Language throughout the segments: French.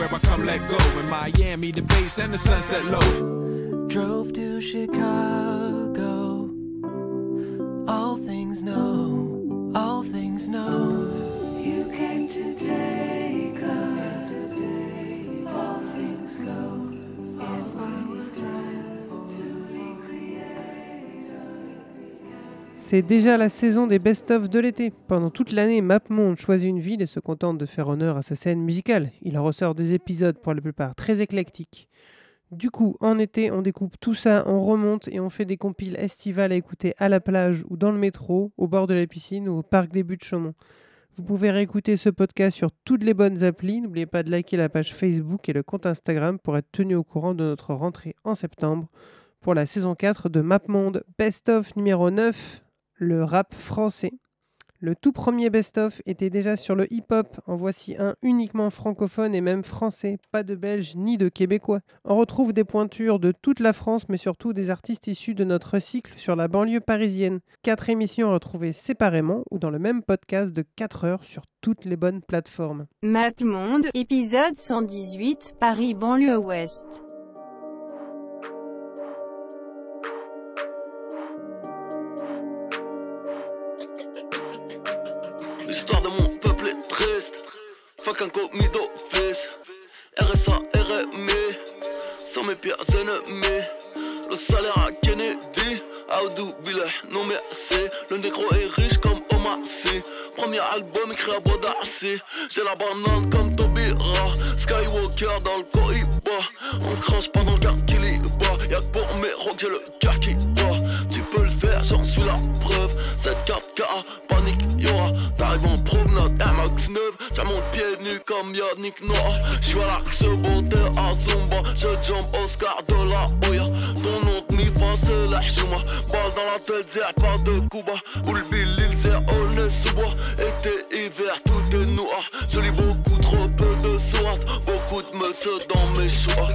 Where I come let go. In Miami, the base and the sunset low. Drove to Chicago. All things know, all things know. You came to take us. All things go, all things try C'est déjà la saison des best-of de l'été. Pendant toute l'année, MapMonde choisit une ville et se contente de faire honneur à sa scène musicale. Il en ressort des épisodes pour la plupart très éclectiques. Du coup, en été, on découpe tout ça, on remonte et on fait des compiles estivales à écouter à la plage ou dans le métro, au bord de la piscine ou au parc des Buttes de Chaumont. Vous pouvez réécouter ce podcast sur toutes les bonnes applis. N'oubliez pas de liker la page Facebook et le compte Instagram pour être tenu au courant de notre rentrée en septembre pour la saison 4 de MapMonde Best of numéro 9, le rap français. Le tout premier best-of était déjà sur le hip-hop, en voici un uniquement francophone et même français, pas de belge ni de québécois. On retrouve des pointures de toute la France, mais surtout des artistes issus de notre cycle sur la banlieue parisienne. Quatre émissions retrouvées séparément ou dans le même podcast de 4 heures sur toutes les bonnes plateformes. MapMonde, épisode 118, Paris banlieue ouest. RSA, RMI. Sans mes pires ennemis. Le salaire à Kennedy. Aoudou Billah, non merci. Le négro est riche comme Omar Sy. Premier album écrit à Bodarcy. J'ai la banane comme Tobira. Skywalker dans le Cohiba. On crache pas dans le quartier bas. Y'a que pour mes rocks, j'ai le cœur qui bat. Tu peux le faire, j'en suis la preuve. Cette 4K, panique, y'aura. T'arrives en promenade, Max 9. J'ai mon pied nu comme Yannick Noah. J'suis à l'axe beauté à Zumba. Je jump Oscar de la Hoya. Ton nom de mi c'est la Hjouma. Balle dans la tête, zère pas de Cuba. Où le il zère, on est sous bois. Été, hiver, tout est noir. Je lis beaucoup trop peu de sourates. Beaucoup de monsieur dans mes choix.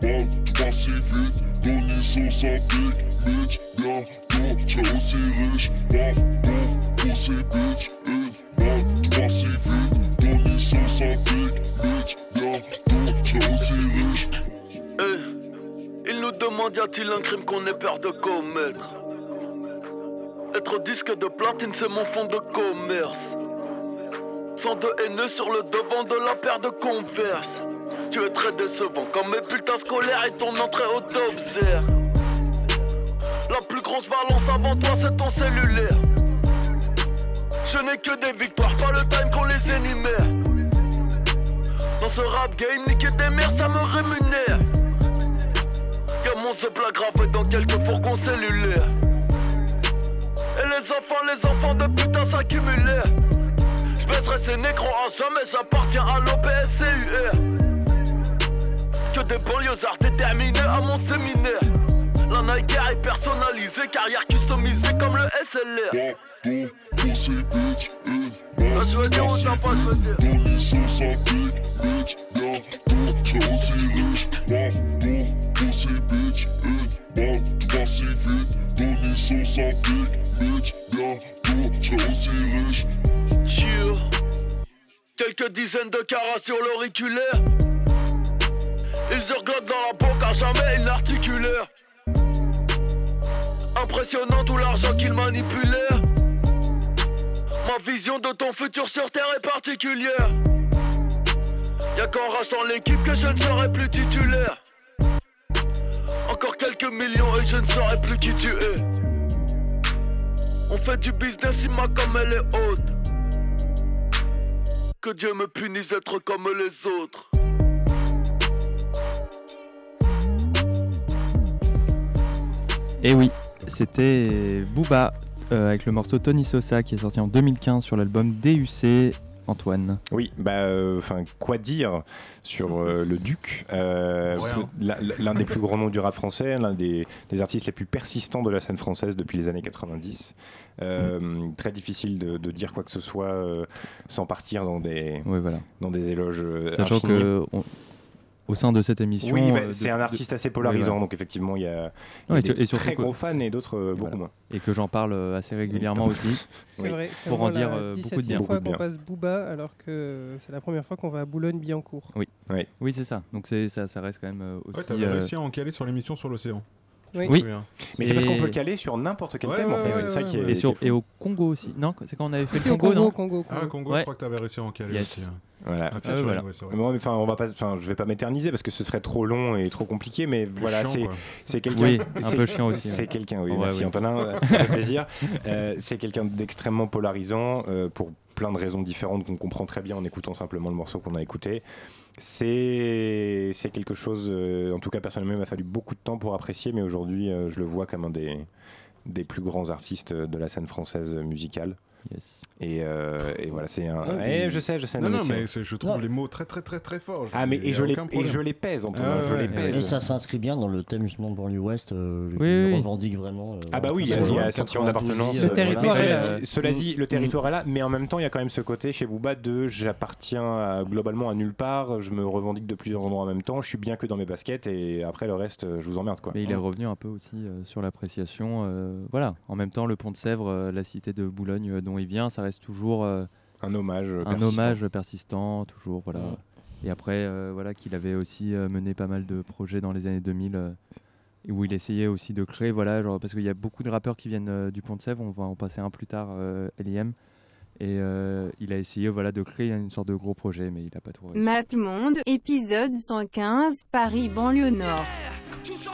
Balle, si vite. Son sa big bitch, bientôt, es aussi riche. Pardon, pussy bitch, une balle, si vite. Son sa big bitch, bientôt, es aussi riche. Eh, il nous demande y a-t-il un crime qu'on ait peur de commettre? Être disque de platine, c'est mon fond de commerce. Sans de haineux sur le devant de la paire de converse. Tu es très décevant comme mes bulletins scolaires et ton entrée au top zère. La plus grosse balance avant toi, c'est ton cellulaire. Je n'ai que des victoires, pas le time qu'on les énumère. Dans ce rap game, niquer des mères, ça me rémunère. Que mon plat gravé dans quelques fourgons cellulaires. Et les enfants, les enfants de putain s'accumulèrent. J'baisserai ces négros à jamais, j'appartiens à l'OPSCUR. Que des banlieusards déterminés à mon séminaire. La Nike est personnalisée, carrière customisée comme le SLR. Ah, je veux dire, t'as pas, je veux big bitch, aussi riche. Pussy bitch, si vite. Big aussi riche. Quelques dizaines de carats sur l'auriculaire. Ils hurglotent dans la banque à jamais ils n'articulèrent. Impressionnant tout l'argent qu'ils manipulèrent. Ma vision de ton futur sur terre est particulière. Y'a qu'en rachetant l'équipe que je ne serai plus titulaire. Encore quelques millions et je ne saurai plus qui tu es. On fait du business, Ima comme elle est haute. Que Dieu me punisse d'être comme les autres. Et oui, c'était Booba euh, avec le morceau Tony Sosa qui est sorti en 2015 sur l'album DUC. Antoine. Oui, bah, euh, enfin, quoi dire sur euh, le Duc, euh, Rien. l'un l'un des plus grands noms du rap français, l'un des, des artistes les plus persistants de la scène française depuis les années 90. Euh, Très difficile de, de dire quoi que ce soit euh, sans partir dans des, Oui, voilà. dans des éloges. Sachant infinis. que on- au sein de cette émission, Oui, bah, euh, c'est un de- artiste assez Oui, polarisant, donc effectivement, il y a, y a Ouais, et des sur- et surtout très gros fans et d'autres euh, beaucoup Voilà. moins. et que j'en parle euh, assez régulièrement aussi. C'est Oui. vrai, c'est Pour en dire la euh, beaucoup de 17e bien. fois Beaucoup de qu'on bien. passe Booba alors que c'est la première fois qu'on va à Boulogne-Billancourt. Oui, c'est ça. Donc c'est ça, ça reste quand même aussi. Ouais, t'avais euh, réussi à en caler sur l'émission sur l'océan. Je Oui. Mais c'est parce qu'on peut le caler sur n'importe quel Ouais, thème, en fait. ouais, c'est ça ouais, qui est. et, sur, qui est et au Congo aussi. Non, c'est quand on avait fait le Congo, Congo, non Congo, Congo. Ah, Congo, Ouais. je crois que t'avais réussi à en caler Yes. aussi. hein. Voilà. Ah. Bon, mais enfin, on va pas, enfin, je vais pas m'éterniser parce que ce serait trop long et trop compliqué, mais voilà, c'est quelqu'un. Oui, un c'est- peu chiant aussi, C'est quelqu'un, oui. Merci. Antonin, euh, plaisir. Euh, c'est quelqu'un d'extrêmement polarisant euh, pour plein de raisons différentes qu'on comprend très bien en écoutant simplement le morceau qu'on a écouté. C'est quelque chose, euh, en tout cas personnellement, il m'a fallu beaucoup de temps pour apprécier, mais aujourd'hui, euh, je le vois comme un des des plus grands artistes de la scène française musicale. Yes. Et, euh, et voilà, c'est un. Ouais, Eh, je sais, je sais. Non, non, c'est- mais je trouve Non. les mots très, très, très, très forts. Ah, mais et je, les, et je les pèse, Antonin, Ah, je ouais, les ouais. pèse. Et ça s'inscrit bien dans le thème justement de banlieue ouest, euh, Oui, oui, revendique vraiment. euh, Ah bah oui, il y a, y un 92, sentiment d'appartenance. euh, Le territoire mais est cela, là. dit, cela dit, le Mm. territoire est là, mais en même temps, il y a quand même ce côté chez Booba de j'appartiens globalement à nulle part, je me revendique de plusieurs endroits en même temps, je suis bien que dans mes baskets et après le reste, je vous emmerde quoi. Mais il est revenu un peu aussi sur l'appréciation. voilà. En même temps, le Pont de Sèvres, la cité de Boulogne il vient, ça reste toujours euh, Un hommage un persistant. hommage persistant, toujours. Voilà. Et après, euh, voilà, qu'il avait aussi euh, mené pas mal de projets dans les années 2000 euh, et où il essayait aussi de créer, voilà, genre, parce qu'il y a beaucoup de rappeurs qui viennent euh, du Pont de Sèvres, on va en passer un plus tard, euh, L.I.M. Et euh, il a essayé voilà, de créer une sorte de gros projet, mais il n'a pas tout réussi. MapMonde, épisode 115, Paris, banlieue nord.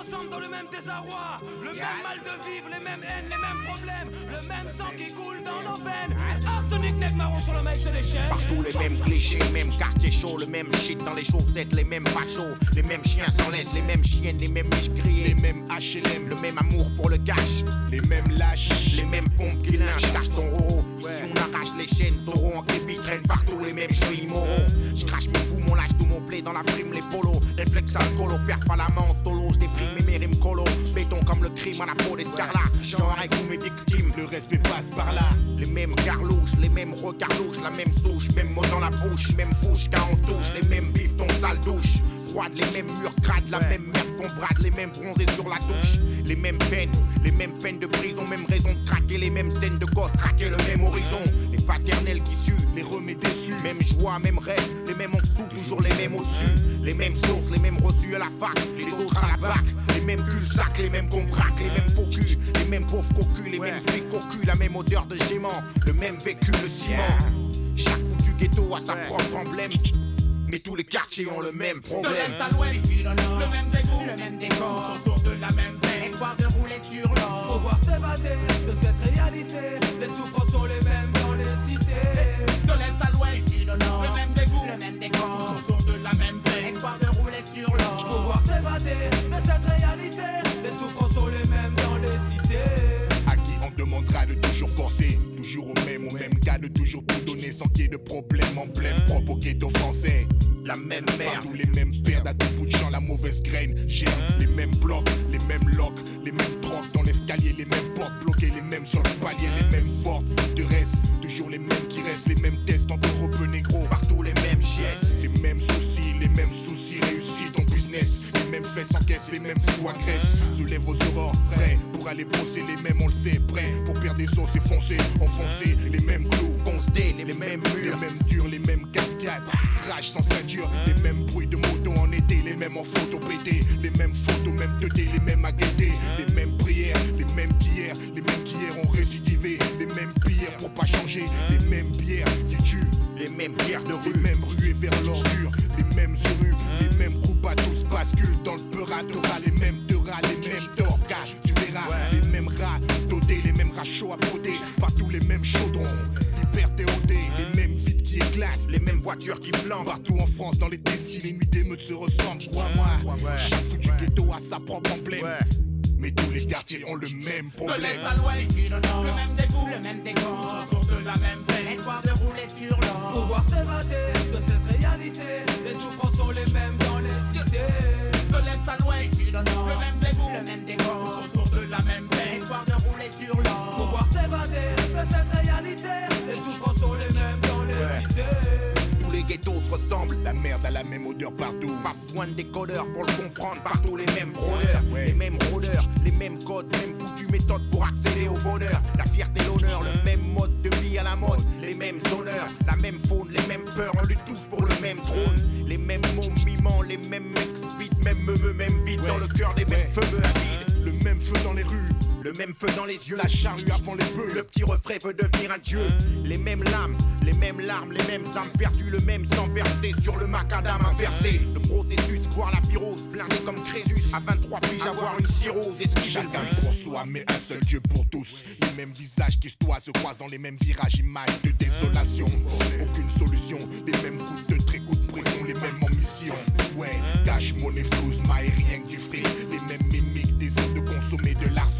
Ensemble dans le même désarroi, le même mal de vivre, les mêmes haines, les mêmes problèmes, le même sang qui coule dans nos veines. Arsenic, nec marron sur le mec, c'est chaînes. Partout les mêmes clichés, même quartier chaud, le même shit dans les chaussettes, les mêmes fachos, les mêmes chiens sans laisse, les mêmes chiennes, les mêmes miches grillées, les mêmes HLM, le même amour pour le cash, les mêmes lâches, les mêmes pompes qui lynchent, ton roro. Ici on arrache les chaînes, Zoro en traîne partout, les mêmes jouets moraux. Je crache mes poumons, lâche tout mon blé dans la prime, les polos, réflexe alcoolo, perds pas la main en solo, je déprime mes mérimes colo, béton comme le crime à la peau d'escarlat, genre avec tous mes victimes, le respect passe par là. Les mêmes garlouches, les mêmes regards louches, la même souche, même mot dans la bouche, même bouche quand on touche, les mêmes bifs, ton sale douche. Froide, les mêmes murs crades, la même merde qu'on brade, les mêmes bronzés sur la touche, les mêmes peines, les mêmes peines de prison, même raison de craquer, les mêmes scènes de gosses, traquer le même horizon, les paternels qui suent, les remets déçus, même joie, même rêve, les mêmes en dessous, toujours les mêmes au-dessus, les mêmes sources, les mêmes reçus à la fac, les autres à la bac, les mêmes cul-sac, les mêmes qu'on braque, les mêmes faux culs, les mêmes pauvres cocus, les mêmes flics cocus, la même odeur de gément, le même vécu, le ciment. Chaque foutu ghetto a sa propre emblème, mais tous les quartiers ont le même De problème. l'est à l'ouest, le même dégoût, le même décor, tous autour de la même peine. Espoir de rouler sur l'or, pouvoir s'évader de cette réalité. Les souffrances sont les mêmes dans les cités. De l'est à l'ouest, le même dégoût, le même décor, tous autour de la même peine. Espoir de rouler sur l'or, pouvoir s'évader de cette réalité. Les souffrances sont les mêmes dans les cités. Toujours forcer, toujours au même, au même gars, de toujours tout donner sans qu'il y ait de problème, emblème propre au ghetto. La même merde, tous les mêmes pertes à tout bout de champ, la mauvaise graine. Gère les mêmes blocs, les mêmes locks, les mêmes drogues dans l'escalier, les mêmes portes bloquées, les mêmes sur le palier, les mêmes fortes de reste. Toujours les mêmes qui restent, les mêmes tests en robes négro. Partout les mêmes gestes, les mêmes soucis, les mêmes soucis réussis ton business. Les mêmes fesses encaissent, les mêmes fous agressent. Soulève vos aurores, frais pour aller bosser, les mêmes on le sait, prêt pour perdre des os et foncer, enfoncer les mêmes clous, constés, les, mêmes murs, les mêmes durs, les mêmes cascades, rage sans ceinture, les mêmes bruits de moto en été, les mêmes en photo pété, les mêmes photos, même 2D, les mêmes à guetter, les mêmes prières, les mêmes qu'hier, les mêmes qu'hier ont récidivé, les mêmes prières pour pas changer, les mêmes bières qui tuent, les mêmes bières de rue, les mêmes ruées vers l'ordure, les mêmes rues, les mêmes groupes à tous basculent dans le peur les mêmes chaudrons. Liberté OD, les mêmes vides qui éclatent, les mêmes voitures qui flambent. Partout en France, dans les décis, les nuits d'émeutes se ressemblent. Crois-moi, chaque foutu ghetto a sa propre emblème. Mais tous les quartiers ont le même De problème. l'est à l'ouest, le même dégoût, le même décor, autour de la même peine, espoir de rouler sur l'or. Pouvoir s'évader de cette réalité, les souffrances sont les mêmes dans les cités. De l'est à l'ouest, le même dégoût, le même décor, autour de la même peine, espoir de rouler sur l'or. Pouvoir s'évader de cette réalité, les souffrances sont les mêmes dans les cités. Tous les ghettos se ressemblent, la merde a la même odeur partout. Pas besoin de décodeurs pour le comprendre, partout les mêmes rôdeurs, les mêmes rôdeurs, les mêmes codes, même foutues méthodes pour accéder au bonheur. La fierté, l'honneur, le même mode de vie à la mode, les mêmes honneurs, la même faune, les mêmes peurs, on lutte tous pour le même trône. Les mêmes mots mimants, les mêmes mecs speed, même meumeux, même vide dans le cœur des mêmes feux avides. Le même feu dans les rues. Le même feu dans les yeux, la charrue avant les bœufs. Le petit refrain veut devenir un dieu. Les mêmes lames, les mêmes larmes, les mêmes âmes perdues, le même sang versé sur le macadam inversé. Le processus, voir la pyrose, blindé comme Crésus. À 23 piges, avoir une cirrhose, esquiver le Chacun bus. pour soi, mais un seul Dieu pour tous. Les mêmes visages qui se doivent se croisent dans les mêmes virages, images de désolation. Aucune solution, les mêmes coups de trait, coups de pression, les mêmes ambitions. Ouais, cash, monnaie, flouze, maille, rien que du fric. Les mêmes mimiques, désir de consommer de l'arsenic.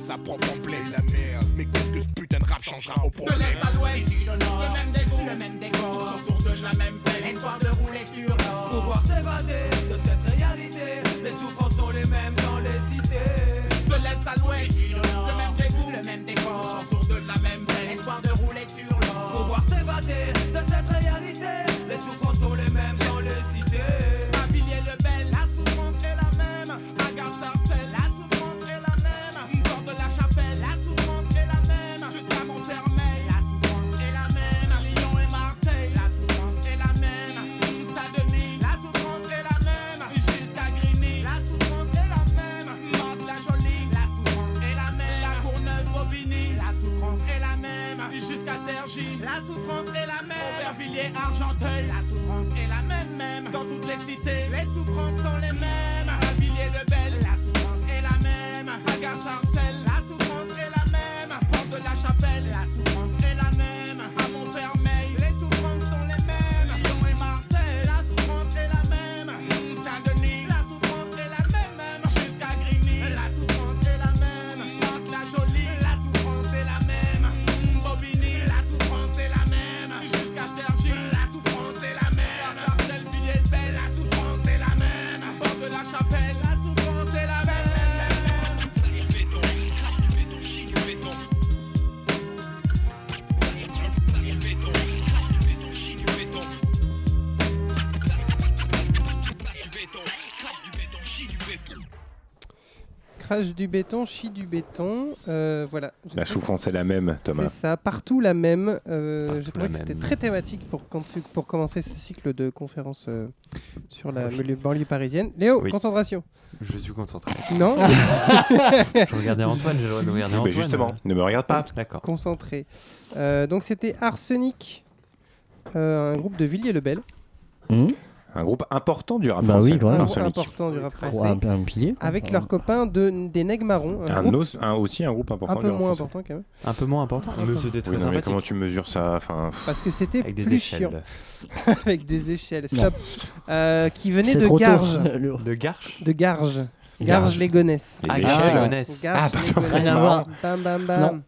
Sa propre emblème, la merde. Mais qu'est-ce que ce putain de rap changera au De problème? l'est à l'ouest, nord, le même dégoût, le même décor, autour de la même peine, espoir de rouler sur l'or. Pouvoir s'évader de cette réalité, les souffrances sont les mêmes dans les cités. De l'est à l'ouest, nord, le même dégoût, le même décor, autour de la même peine, espoir de rouler sur l'or. Pouvoir s'évader de cette réalité, les souffrances sont les mêmes dans les cités. La souffrance est la même. Aubervilliers, Argenteuil, la souffrance est la même, même. Dans toutes les cités, les souffrances sont les mêmes. À Villiers-le-Bel, la souffrance est la même. À Gare-Sarcelles, la Crash du béton, chie du béton. euh, voilà. La souffrance est la même, Thomas. C'est ça, partout la même. Euh, J'ai trouvé que c'était très thématique pour, pour commencer ce cycle de conférences euh, sur la je- banlieue- parisienne. Léo, Oui. concentration. Je suis concentré. Non Je regardais Antoine, j'ai le droit de regarder Mais Antoine. justement, ne me regarde pas. D'accord. Concentré. Euh, donc c'était Arsenic, euh, un groupe de Villiers-le-Bel. Un groupe important du rap Bah français. oui. Un groupe important du rap français. Ouais, un- un pilier. Avec leurs copains de, des Nègres Marrons. Un, groupe os- un- aussi un groupe important un du peu rap moins français. important quand même. Un peu moins important, Un mais c'était très Oui, non, mais comment tu mesures ça enfin, Parce que c'était Avec des plus échelles. chiant. Avec des échelles, stop. Euh, qui venait de Garges. De Garges De Garges. Garges. Garges-les-Gonesse. Les Ah. Garges, Ah, les pardon. Gonesse. Rien à voir. Bam, bam, bam.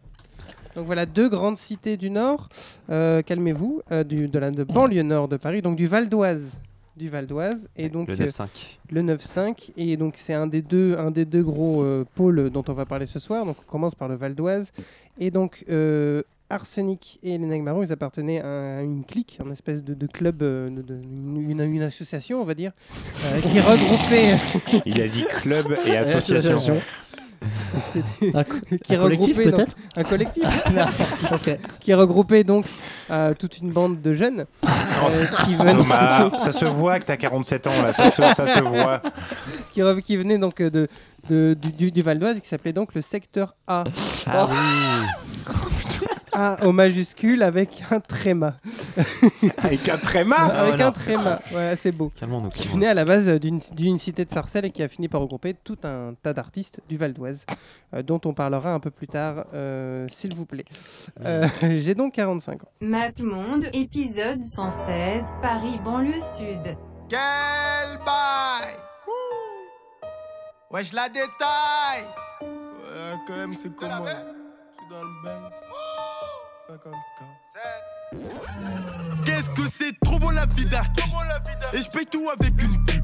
Donc voilà, deux grandes cités du Nord. Euh, Calmez-vous. euh, du, de la de banlieue nord de Paris, donc du Val d'Oise. Du Val d'Oise. Et donc, le euh, 9-5. le 9-5. Et donc, c'est un des deux, un des deux gros euh, pôles dont on va parler ce soir. Donc, on commence par le Val d'Oise. Et donc, euh, Arsenic et les Nègres Marrons, ils appartenaient à une clique, une espèce de, de club, euh, de, de- une, une- une association, on va dire, euh, qui regroupait. Il a dit club et association. C'était- Un- qui un collectif, peut-être Un collectif. Qui regroupait donc euh, toute une bande de jeunes euh, qui venaient. Thomas, ça se voit que t'as 47 ans là, ça se, ça se voit. qui, re- qui venait donc euh, de, de- du, du- du Val d'Oise qui s'appelait donc le secteur A. Ah Oh. oui A au majuscule avec un tréma. Avec un tréma Avec Ah, un tréma, ouais, c'est beau. Calmons-nous. Qui venait à la base d'une d'une cité de Sarcelles et qui a fini par regrouper tout un tas d'artistes du Val d'Oise, euh, dont on parlera un peu plus tard, euh, s'il vous plaît. Euh, J'ai donc 45 ans. MapMonde, épisode 116, Paris, banlieue sud. Quel bail. Ouais, je la détaille Ouais, quand même, c'est comment Je suis dans le bain Set. comme ça. Qu'est-ce que c'est trop bon la vie d'artiste. Et je paye tout avec une pub.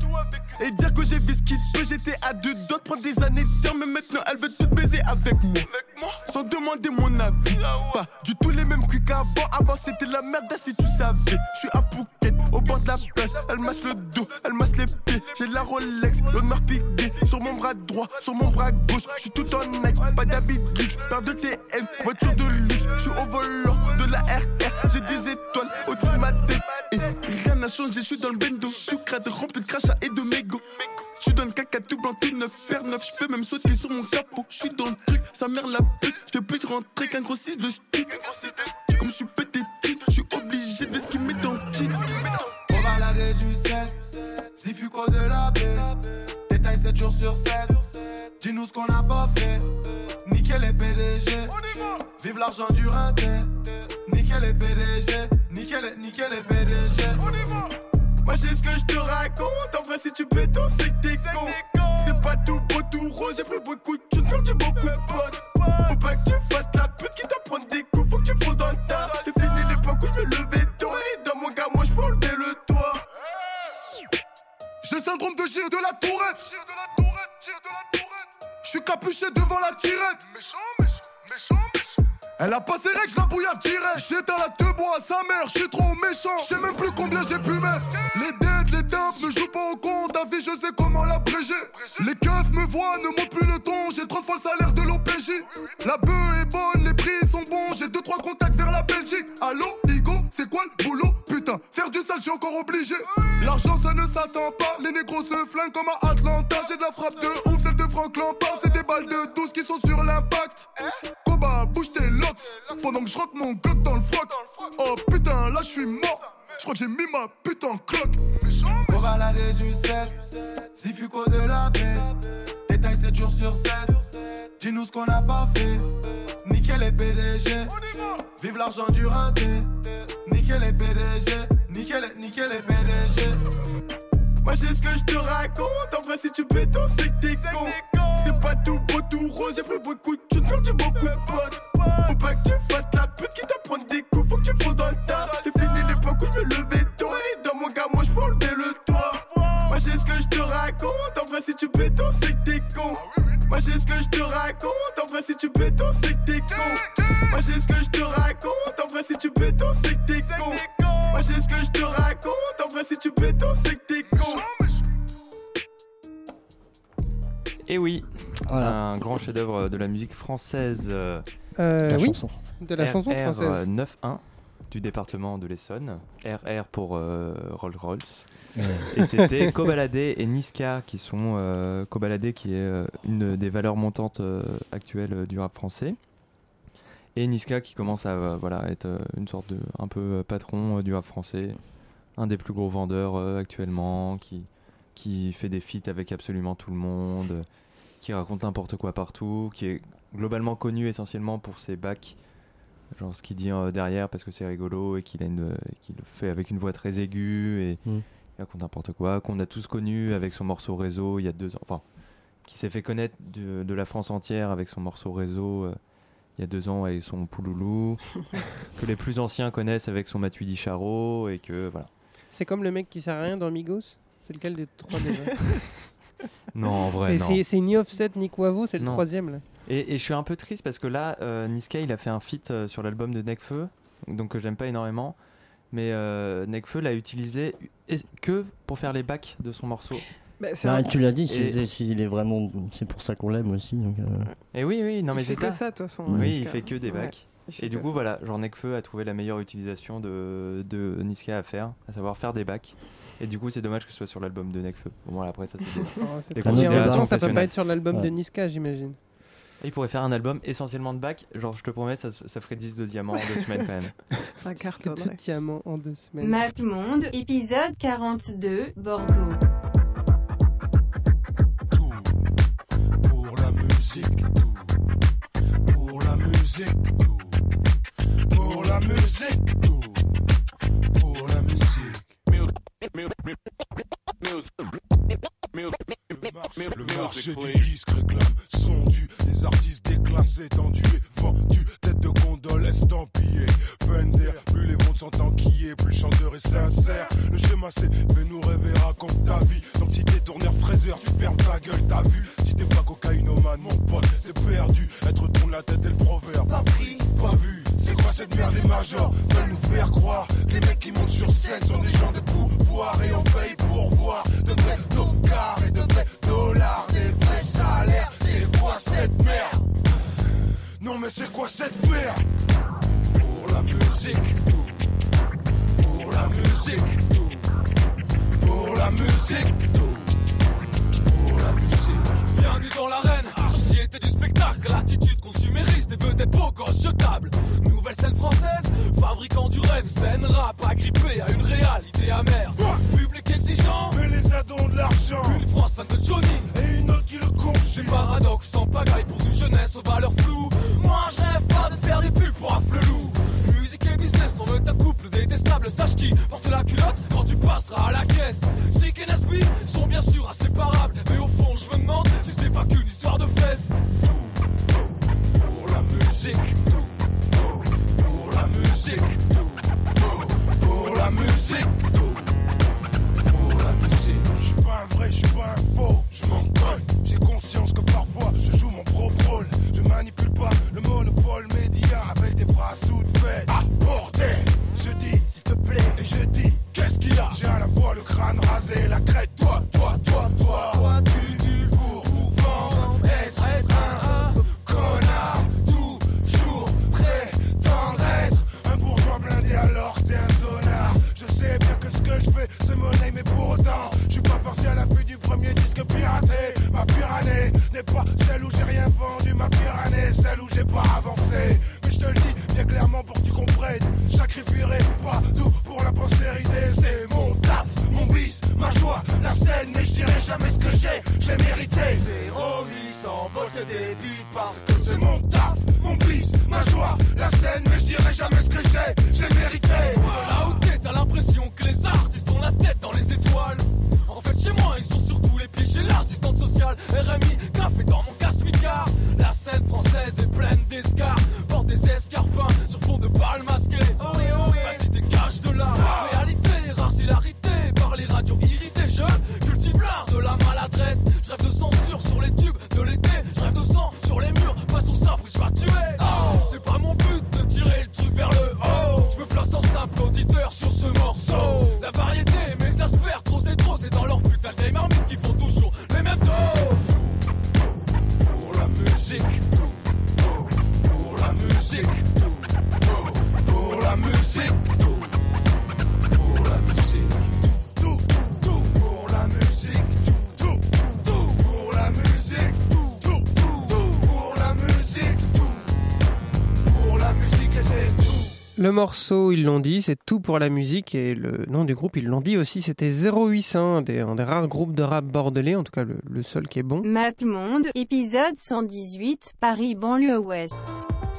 Et dire que j'ai vu ce qu'il peut J'étais à deux doigts de prendre des années de terre Mais maintenant elle veut tout baiser avec moi. Sans demander mon avis. Pas du tout les mêmes cuits qu'avant. Avant c'était la merde si tu savais. Je suis à Phuket au bord de la plage. Elle masse le dos, elle masse les pieds. J'ai la Rolex, l'honneur piqué Sur mon bras droit, sur mon bras gauche. Je suis tout en Nike, pas d'habit luxe Paire de TM, voiture de luxe. Je suis au volant de la RR J'ai des étoiles au-dessus de ma tête Et rien n'a changé, je suis dans le bendo Sucrade rempli de crachats et de mégots je suis dans le caca tout blanc, tout neuf, paire neuf, je peux même sauter sur mon capot. Je suis dans le truc, sa mère la pute. Je fais plus rentrer qu'un gros 6 de stu. Comme je suis pété de suis obligé de ce qu'il met dans le jean. On va laver du sel, si fuco de la baie. Détail 7 jours sur 7. Dis-nous ce qu'on n'a pas fait. Nickel les PDG. Vive l'argent du rinté. Nickel les PDG. Nickel, nickel les PDG. Moi j'ai ce que je te raconte. En vrai, si tu pétos, c'est que t'es con. C'est pas tout beau, tout rose. J'ai pris beaucoup de thunes, perdu beaucoup de potes. Faut pas que tu fasses la pute qui t'apprend des coups. Faut que tu fasses dans le tas. C'est fini l'époque où je me levais tôt. Et dans mon gars, moi je peux enlever le toit. J'ai le syndrome de Gilles de la Tourette. Je suis capuché devant la tirette. Méchant, méchant. Elle a pas ses règles, je la bouillave direct. J'éteins la te bois à sa mère, je suis trop méchant. Je sais même plus combien j'ai pu mettre. Les les dumps ne jouent pas au compte. Ta vie, je sais comment l'abréger. Les keufs me voient, ne montent plus le ton. J'ai 30 fois le salaire de l'OPJ. La bœuf est bonne, les prix sont bons. J'ai 2-3 contacts vers la Belgique. Allô, Igo, c'est quoi le boulot? Putain, faire du sale, je encore obligé. L'argent, ça ne s'attend pas. Les négros se flinguent comme à Atlanta. J'ai de la frappe de ouf, celle de Frank Lampard. C'est des balles de 12 qui sont sur l'impact. Koba, bouge tes locks. Pendant que je rentre mon glock dans le froc. Oh putain, là je suis mort. Je crois que j'ai mis ma pute en cloque. On va laver du sel. Si fuco de la baie. Détail 7 jours sur 7. Dis-nous ce qu'on n'a pas fait. Nickel les PDG. Vive l'argent du rinté. Nickel les PDG. Nickel, nickel les PDG. Moi j'ai ce que je te raconte. En vrai, si tu pétos, c'est que t'es con. C'est pas tout beau, tout rose. J'ai pris beaucoup de thunes, perdu beaucoup de potes. Faut pas que tu fasses la pute qui t'apprend des coups. Faut que tu fasses dans le Moi j'ai ce que je te raconte. En vrai, si tu pétos, c'est que t'es con. Moi j'ai ce que je te raconte. En vrai, si tu pétos, c'est que t'es con. Moi j'ai ce que je te raconte. En vrai, si tu pétos, c'est que t'es con. Moi j'ai ce que je te raconte. En vrai, si tu pétos, c'est que t'es con. Et oui, Voilà. un grand chef-d'œuvre de la musique française. euh, Euh, La oui, chanson. de la chanson RR, française. euh, 9-1 du département de l'Essonne. RR pour euh, Rolls-Royce. Et c'était Kobalade et Niska qui sont euh, Kobalade qui est euh, une des valeurs montantes euh, actuelles euh, du rap français. Et Niska qui commence à voilà, être une sorte de un peu patron du rap français, un des plus gros vendeurs actuellement, qui, qui fait des feats avec absolument tout le monde, qui raconte n'importe quoi partout, qui est globalement connu essentiellement pour ses bacs, genre ce qu'il dit derrière parce que c'est rigolo et qu'il a une, qu'il le fait avec une voix très aiguë et Mm. Raconte n'importe quoi, qu'on a tous connu avec son morceau réseau il y a deux ans, enfin, qui s'est fait connaître de, de la France entière avec son morceau réseau euh, il y a deux ans avec son Pouloulou, que les plus anciens connaissent avec son Matuidi Charo et que voilà. C'est comme le mec qui sert à rien dans Migos? C'est lequel des trois déjà? Non, en vrai, C'est- non. C'est c'est ni Offset ni Quavo, c'est le Non. troisième là. Et, et je suis un peu triste parce que là, euh, Niska, il a fait un feat euh, sur l'album de Nekfeu, donc que j'aime pas énormément. Mais euh, Nekfeu l'a utilisé que pour faire les bacs de son morceau. Bah, tu l'as dit, Et- s'il est vraiment, c'est pour ça qu'on l'aime aussi. Donc, euh, Et oui, oui, non Il mais fait c'est que ça. ça, de toute façon, Oui, Niska. il fait que des bacs. Et du coup, ça. voilà, genre Nekfeu a trouvé la meilleure utilisation de, de Niska à faire, à savoir faire des bacs. Et du coup, c'est dommage que ce soit sur l'album de Nekfeu. Bon, voilà, après, ça c'est des- Oh, ça peut pas être sur l'album de. Niska, j'imagine. Il pourrait faire un album essentiellement de bac. Genre, je te promets, ça, ça ferait 10 de diamants en deux semaines quand même. Ça cartonnerait. Diamant en deux semaines. Map Monde, épisode 42, Bordeaux. Pour la musique, tout. Pour la musique, tout. Pour la musique, tout. Pour la musique. Le marché des disques réclame son dû Des artistes déclassés, tendus et vendus. Tête de gondole estampillée. Fender, plus les ventes sont enquillées Plus le chanteur est sincère. Le schéma c'est fais nous rêver, raconte ta vie. Donc si t'es tourneur fraiseur, tu fermes ta gueule, t'as vu. Si t'es pas cocaïnomane, mon pote, c'est perdu. Être tourne la tête et le proverbe. Pas pris, pas vu. C'est quoi cette merde les majors? Veulent nous faire croire que les mecs qui montent sur scène sont des gens de pouvoir et on paye pour voir. De vrais Non mais c'est quoi cette merde? Pour la musique, tout. Pour la musique, tout. Pour la musique, tout. Pour la musique. Bienvenue dans l'arène, société du spectacle, attitude consumériste, des vedettes beaux gosses jetables. Nouvelle scène française, fabricant du rêve, scène rap, agrippé à une réalité amère. Public exigeant, Mais les ados ont de l'argent une France fan de Johnny. et une autre qui le Des conchit. paradoxes sans pagaille pour une jeunesse aux valeurs floues. Moi je rêve pas de faire des pubs pour un flelou. Musique et business forment un couple détestable. Sache qui porte la culotte quand tu passeras à la caisse. Sick et Nesby sont bien sûr inséparables. Mais au fond, je me demande si c'est pas qu'une histoire de fesses. Pour la musique. Pour la musique. Pour la musique, suis pas un vrai, je suis pas un faux. Je m'en cogne. J'ai conscience que parfois je joue mon propre rôle. Je manipule pas le monopole média avec des phrases toutes faites. Ah! Je dis, s'il te plaît, et je dis, Qu'est-ce qu'il a? J'ai à la fois le crâne rasé, la crête. Toi, toi, toi, toi. Toi, tu, que ce monnaie, mais pour autant, je suis pas passé à la vue du premier disque piraté. Ma pire année n'est pas celle où j'ai rien vendu, ma pire année, celle où j'ai pas avancé. Mais je te le dis bien clairement pour que tu comprennes. Le morceau, ils l'ont dit, c'est tout pour la musique et le nom du groupe, ils l'ont dit aussi, c'était 0800, un des, un des rares groupes de rap bordelais, en tout cas le, le seul qui est bon. Map Monde, épisode 118, Paris, banlieue ouest.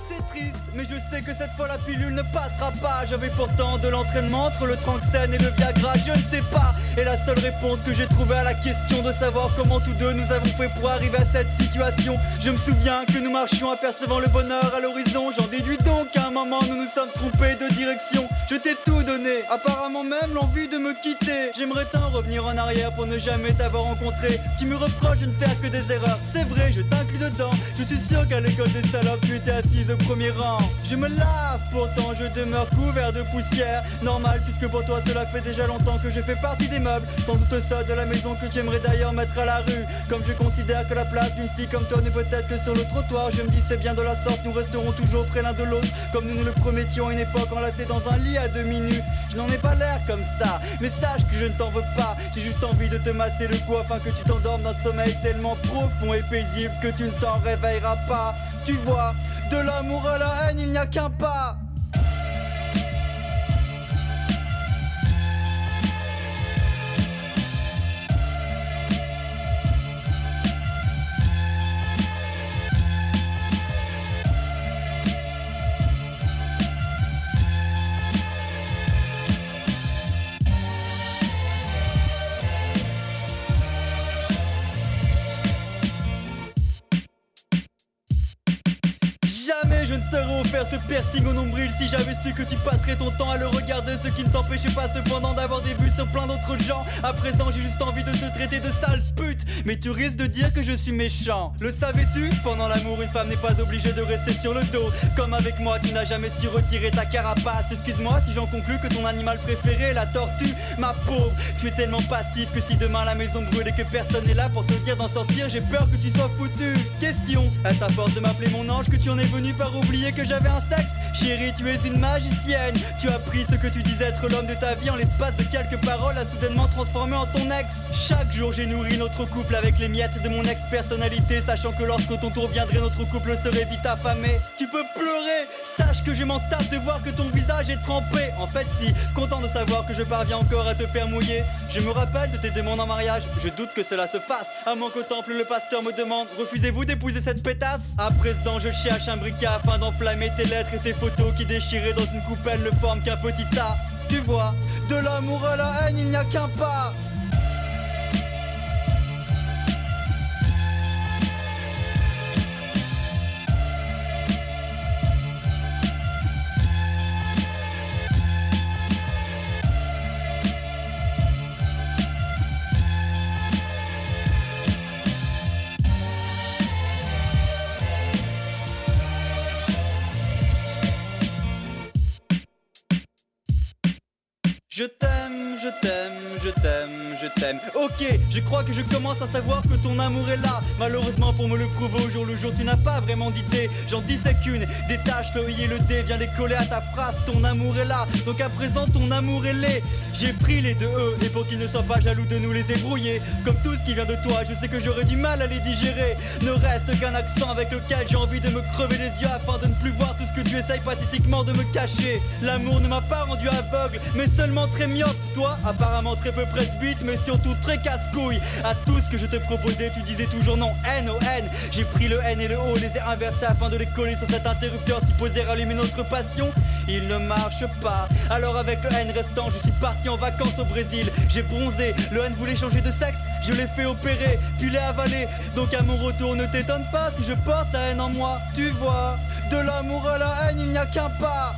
C'est triste, mais je sais que cette fois la pilule ne passera pas. J'avais pourtant de l'entraînement entre le Tranxène et le Viagra, je ne sais pas. Et la seule réponse que j'ai trouvée à la question de savoir comment tous deux nous avons fait pour arriver à cette situation. Je me souviens que nous marchions apercevant le bonheur à l'horizon. J'en déduis donc qu'à un moment nous nous sommes trompés de direction. Je t'ai tout donné, apparemment même l'envie de me quitter. J'aimerais tant revenir en arrière pour ne jamais t'avoir rencontré. Tu me reproches de ne faire que des erreurs, c'est vrai, je t'inclus dedans. Je suis sûr qu'à l'école des salopes, tu étais assise au premier premier rang. Je me lave, pourtant je demeure couvert de poussière. Normal, puisque pour toi cela fait déjà longtemps que je fais partie des meubles. Sans doute ça de la maison que tu aimerais d'ailleurs mettre à la rue. Comme je considère que la place d'une fille comme toi n'est peut-être que sur le trottoir. Je me dis c'est bien de la sorte, nous resterons toujours près l'un de l'autre. Comme nous nous le promettions une époque enlacée dans un lit à demi nu. Je n'en ai pas l'air comme ça, mais sache que je ne t'en veux pas. J'ai juste envie de te masser le cou afin que tu t'endormes d'un sommeil tellement profond et paisible que tu ne t'en réveilleras pas. Tu vois, de l'amour à la haine, il n'y a qu'un pas. Ce piercing au nombril si j'avais su que tu passerais ton temps à le regarder, ce qui ne t'empêchait pas cependant d'avoir des vues sur plein d'autres gens. À présent, j'ai juste envie de te traiter de sale pute, mais tu risques de dire que je suis méchant. Le savais-tu? Pendant l'amour, une femme n'est pas obligée de rester sur le dos. Comme avec moi, tu n'as jamais su retirer ta carapace. Excuse-moi si j'en conclus que ton animal préféré est la tortue. Ma pauvre, tu es tellement passif que si demain la maison brûle et que personne n'est là pour te dire d'en sortir, j'ai peur que tu sois foutu. Question à force de m'appeler mon ange que tu en es venu par oublier que j'avais un sexe Chérie, tu es une magicienne. Tu as pris ce que tu disais être l'homme de ta vie en l'espace de quelques paroles à soudainement transformé en ton ex. Chaque jour, j'ai nourri notre couple avec les miettes de mon ex-personnalité, sachant que lorsque ton tour viendrait, notre couple serait vite affamé. Tu peux pleurer, sache que je m'en tape de voir que ton visage est trempé. En fait, si, content de savoir que je parviens encore à te faire mouiller. Je me rappelle de tes demandes en mariage, je doute que cela se fasse. À mon qu'au temple, le pasteur me demande Refusez-vous d'épouser cette pétasse? À présent, je cherche un briquet afin d'enflammer tes lettres et tes photos qui déchirées dans une coupelle ne forment qu'un petit tas. Tu vois, de l'amour à la haine, il n'y a qu'un pas. Je crois que je commence à savoir que ton amour est là. Malheureusement, pour me le prouver au jour le jour, tu n'as pas vraiment d'idée. J'en dissèque une, détache le i et le d, viens les coller à ta phrase. Ton amour est là, donc à présent ton amour est laid. J'ai pris les deux E, et pour qu'ils ne soient pas jaloux de nous les ébrouiller. Comme tout ce qui vient de toi, je sais que j'aurais du mal à les digérer. Ne reste qu'un accent avec lequel j'ai envie de me crever les yeux afin de ne plus voir tout ce que tu essayes pathétiquement de me cacher. L'amour ne m'a pas rendu aveugle, mais seulement très myope. Toi, apparemment très peu presbyte, mais surtout très casse-couille. À tout ce que je te proposais, tu disais toujours non, N O N. J'ai pris le N et le O, les ai inversés afin de les coller sur cet interrupteur supposé rallumer notre passion. Il ne marche pas. Alors avec le N restant, je suis parti en vacances au Brésil. J'ai bronzé, le N voulait changer de sexe, je l'ai fait opérer, puis l'ai avalé. Donc à mon retour, ne t'étonne pas si je porte la haine en moi. Tu vois, de l'amour à la haine, il n'y a qu'un pas.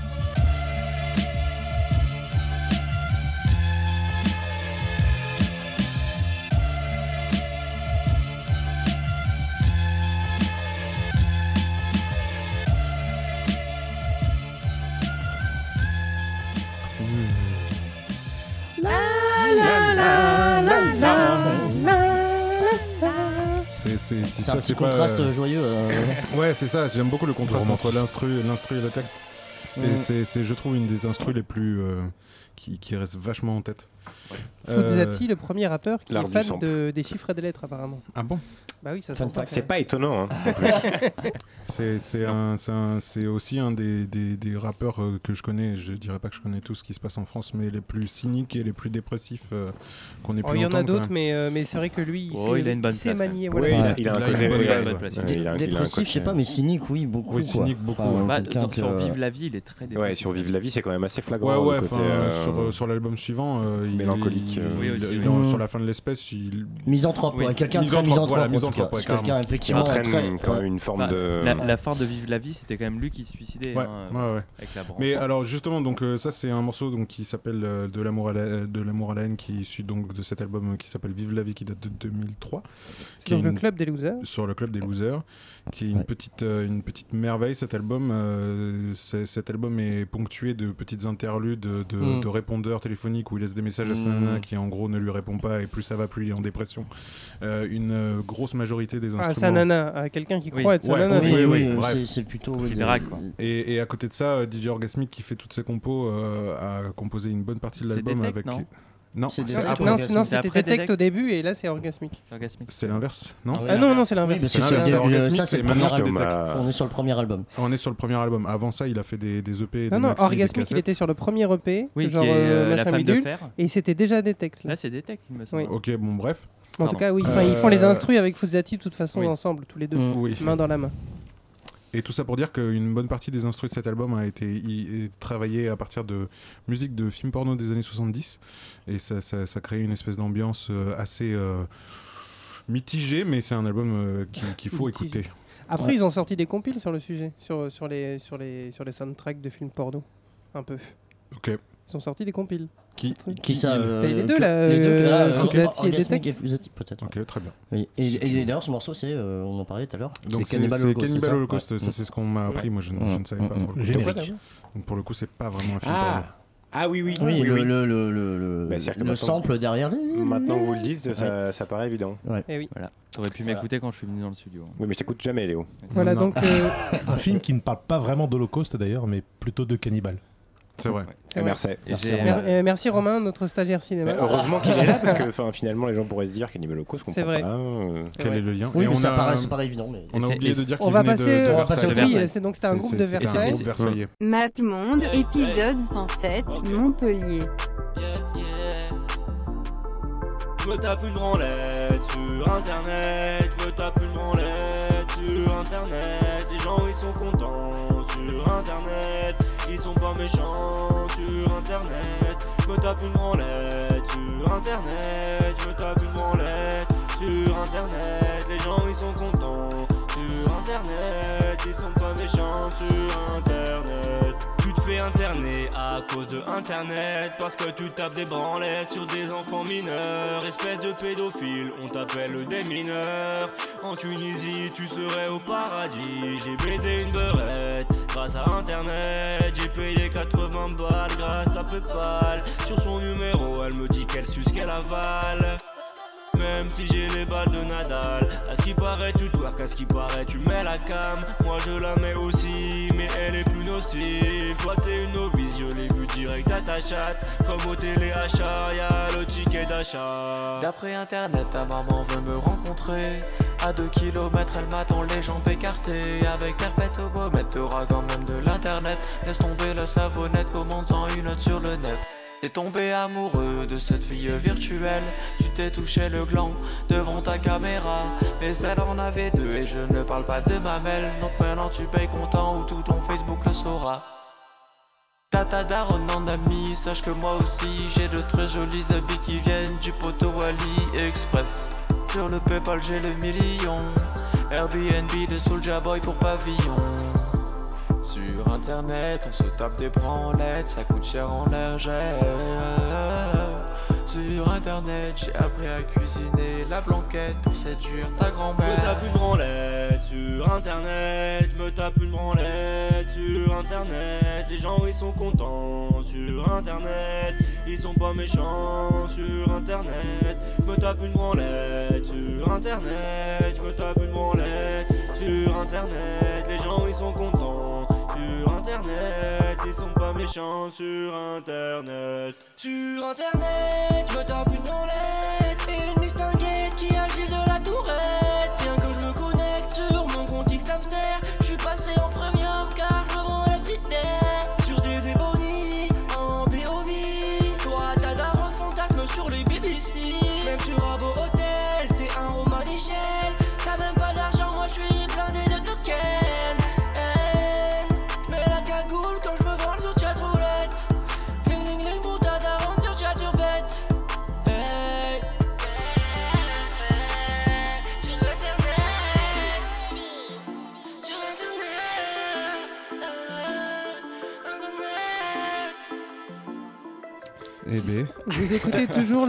C'est c'est- si C'est ça un petit c'est pas. contraste joyeux, euh. ouais, c'est ça. J'aime beaucoup le contraste entre l'instru, l'instru et le texte. Et Mm. c'est, c'est, je trouve, une des instrus les plus euh, qui, qui reste vachement en tête. Fouzati, le premier rappeur qui est fan de- des chiffres et des lettres, apparemment. Ah bon? Bah oui, ça Fun sent fact. C'est pas étonnant, hein, c'est, aussi un des, des, des rappeurs euh, que je connais. Je dirais pas que je connais tout ce qui se passe en France, mais les plus cyniques et les plus dépressifs euh, qu'on ait Oh, pu Il y en a d'autres, même. mais, euh, mais c'est vrai que lui, il Oh, il a une bonne sait place, manier. ouais. voilà. Oui, il a- il a un Il a une bonne ouais. ouais. Ouais, Dépressif, je sais pas, mais cynique, oui, beaucoup. Oui, cynique, beaucoup, ouais. Bah, quelqu'un dans- que- sur Vive la vie, il est très Ouais, dépressif. sur Vive la vie, c'est quand même assez flagrant. Ouais, ouais, euh, sur, euh, l'album suivant, euh, il- mélancolique, euh, Oui, aussi, il- oui. dans- Mm. sur la fin de l'espèce, il. Misanthrope, Oui. ouais, quelqu'un de très Misanthrope, voilà, ouais, quelqu'un, effectivement, Qui entraîne très- quand même ouais. une forme Enfin, de. la, la fin de Vive la vie, c'était quand même lui qui se suicidait. Ouais, hein, ouais, ouais. Avec la branche. Mais alors justement, donc euh, ça c'est un morceau donc qui s'appelle euh, de l'amour à la, de l'amour à la haine qui est issu donc de cet album euh, qui s'appelle Vive la vie qui date de 2003. qui est Sur le une- club des losers. Sur le club des losers, qui est une petite euh, une petite merveille cet album. euh, cet album est ponctué de petites interludes de, de, Mm. de répondeurs téléphoniques où il laisse des messages à sa Mm. nana qui en gros ne lui répond pas et plus ça va plus il est en dépression. Euh, une euh, grosse majorité des Ah, instruments. sa nana, à quelqu'un qui Oui. croit être sa Ouais, nana. oui, Oui, oui, oui, c'est- plutôt. oui, Qui de- drague, quoi. Et, et à côté de ça, DJ Orgasmic qui fait toutes ses compos euh, a composé une bonne partie de l'album avec. non? Non, C'est après. C'est c'était après Detect Detect au début et là c'est orgasmique. Orgasmique. C'est l'inverse, non Ah Ah non, non, c'est l'inverse. C'est ça, c'est et le maintenant, premier c'est. Thomas. On est sur le premier album. On est sur le premier album. Avant ça, il a fait des, des EP, des Non, non, maxi, des Orgasmic, il cassettes. était sur le premier EP, Oui, genre qui est, euh, euh, la machin femme de bidule, fer. et c'était déjà Detect. Là. Là, c'est Detect, il me semble. Oui. Ok, bon, bref. En tout Pardon. cas, oui, enfin, ils font les Euh, instrus avec Fuzati de toute façon oui. ensemble, tous les deux. Oui. main dans la main. Et tout ça pour dire qu'une bonne partie des instrus de cet album a été travaillée à partir de musique de films porno des années 70. Et ça, ça, ça crée une espèce d'ambiance euh, assez euh, mitigée, mais c'est un album euh, qui- qu'il faut Mitigé. écouter. Après, Ouais. ils ont sorti des compiles sur le sujet, sur, sur, les, sur, les, sur les soundtracks de films porno, un peu. Ok. Ils ont sorti des compiles. Qui, Qui ça euh, les deux, là, Les deux, là, euh, euh, et Orgasmic Detect. et Fuzati, peut-être. Ok, très bien. Oui. Et, d'ailleurs, ce morceau, c'est, euh, on en parlait tout à l'heure. Donc c'est Cannibal c'est Holocaust. Cannibal ça Holocaust, Ouais. ça c'est ce qu'on m'a appris, moi je, ne- je ne savais pas trop. le coup. Générique. Donc, pour le coup, c'est pas vraiment un film Ah. Ah oui, oui. Oui, oui, le, oui. le, le, le, le- Bah, c'est-à-dire que le maintenant- sample derrière. Maintenant que vous le dites, ça, ça paraît évident. Eh oui. Voilà. T'aurais pu m'écouter quand je suis venu dans le studio. Oui, mais je t'écoute jamais, Léo. Voilà, Non. donc. euh, Un film qui ne parle pas vraiment d'Holocauste d'ailleurs, mais plutôt de cannibale. C'est vrai. vrai. Merci. Euh, merci Romain, notre stagiaire cinéma. Mais heureusement qu'il est là parce que finalement les gens pourraient se dire Cannibal Holocaust, je C'est comprends vrai. pas. euh, C'est Quel vrai. est le lien Oui, Et mais on ça a- paraît, pas évident. Mais... On a oublié de dire qu'il va venait de, passer, de on va passer Versailles. au Versailles. c'est donc c'était un groupe de Versailles. groupe versaillais. Map Monde, épisode 107, Montpellier. Yeah, yeah. Je me tape une branlette sur internet, je me tape une branlette sur internet. Les gens ils sont contents sur internet, ils sont pas méchants sur internet. Je me tape une branlette sur internet, je me tape une branlette sur internet. Les gens ils sont contents sur internet, ils sont pas méchants sur internet. Tu te fais interner à cause de internet Parce que tu tapes des branlettes sur des enfants mineurs Espèce de pédophile, on t'appelle des mineurs En Tunisie tu serais au paradis J'ai baisé une beurette grâce à internet. J'ai payé 80 balles grâce à Paypal. Sur son numéro elle me dit qu'elle suce qu'elle avale. Même si j'ai les balles de Nadal. À ce qui paraît tu twerk, à ce qui paraît tu mets la cam. Moi je la mets aussi mais elle est plus nocive. Toi t'es une novice, je l'ai vu direct à ta chatte. Comme au téléachat, y'a le ticket d'achat. D'après internet ta maman veut me rencontrer à 2 km elle m'attend les jambes écartées. Avec perpète au gommet t'auras quand même de l'internet. Laisse tomber la savonnette, commande-en une note sur le net. T'es tombé amoureux de cette fille virtuelle. Tu t'es touché le gland devant ta caméra. Mais elle en avait deux et je ne parle pas de mamelle. Donc maintenant tu payes content ou tout ton Facebook le saura. T'as ta daronne en ami, sache que moi aussi J'ai de très jolis habits qui viennent du poteau AliExpress Sur le Paypal j'ai le million Airbnb de Soulja Boy pour pavillon sur internet, on se tape des branlettes, ça coûte cher en lingère. Sur internet, j'ai appris à cuisiner la blanquette pour séduire ta grand-mère. Me tape une branlette sur internet, me tape une branlette sur internet. Les gens ils sont contents sur internet, ils sont pas méchants sur internet. Je me tape une branlette sur internet, je me tape une branlette sur internet. Les gens ils sont contents sur internet, ils sont pas méchants sur internet. Sur internet, je me tape une branlette et une mistinguette qui agit de la tourette.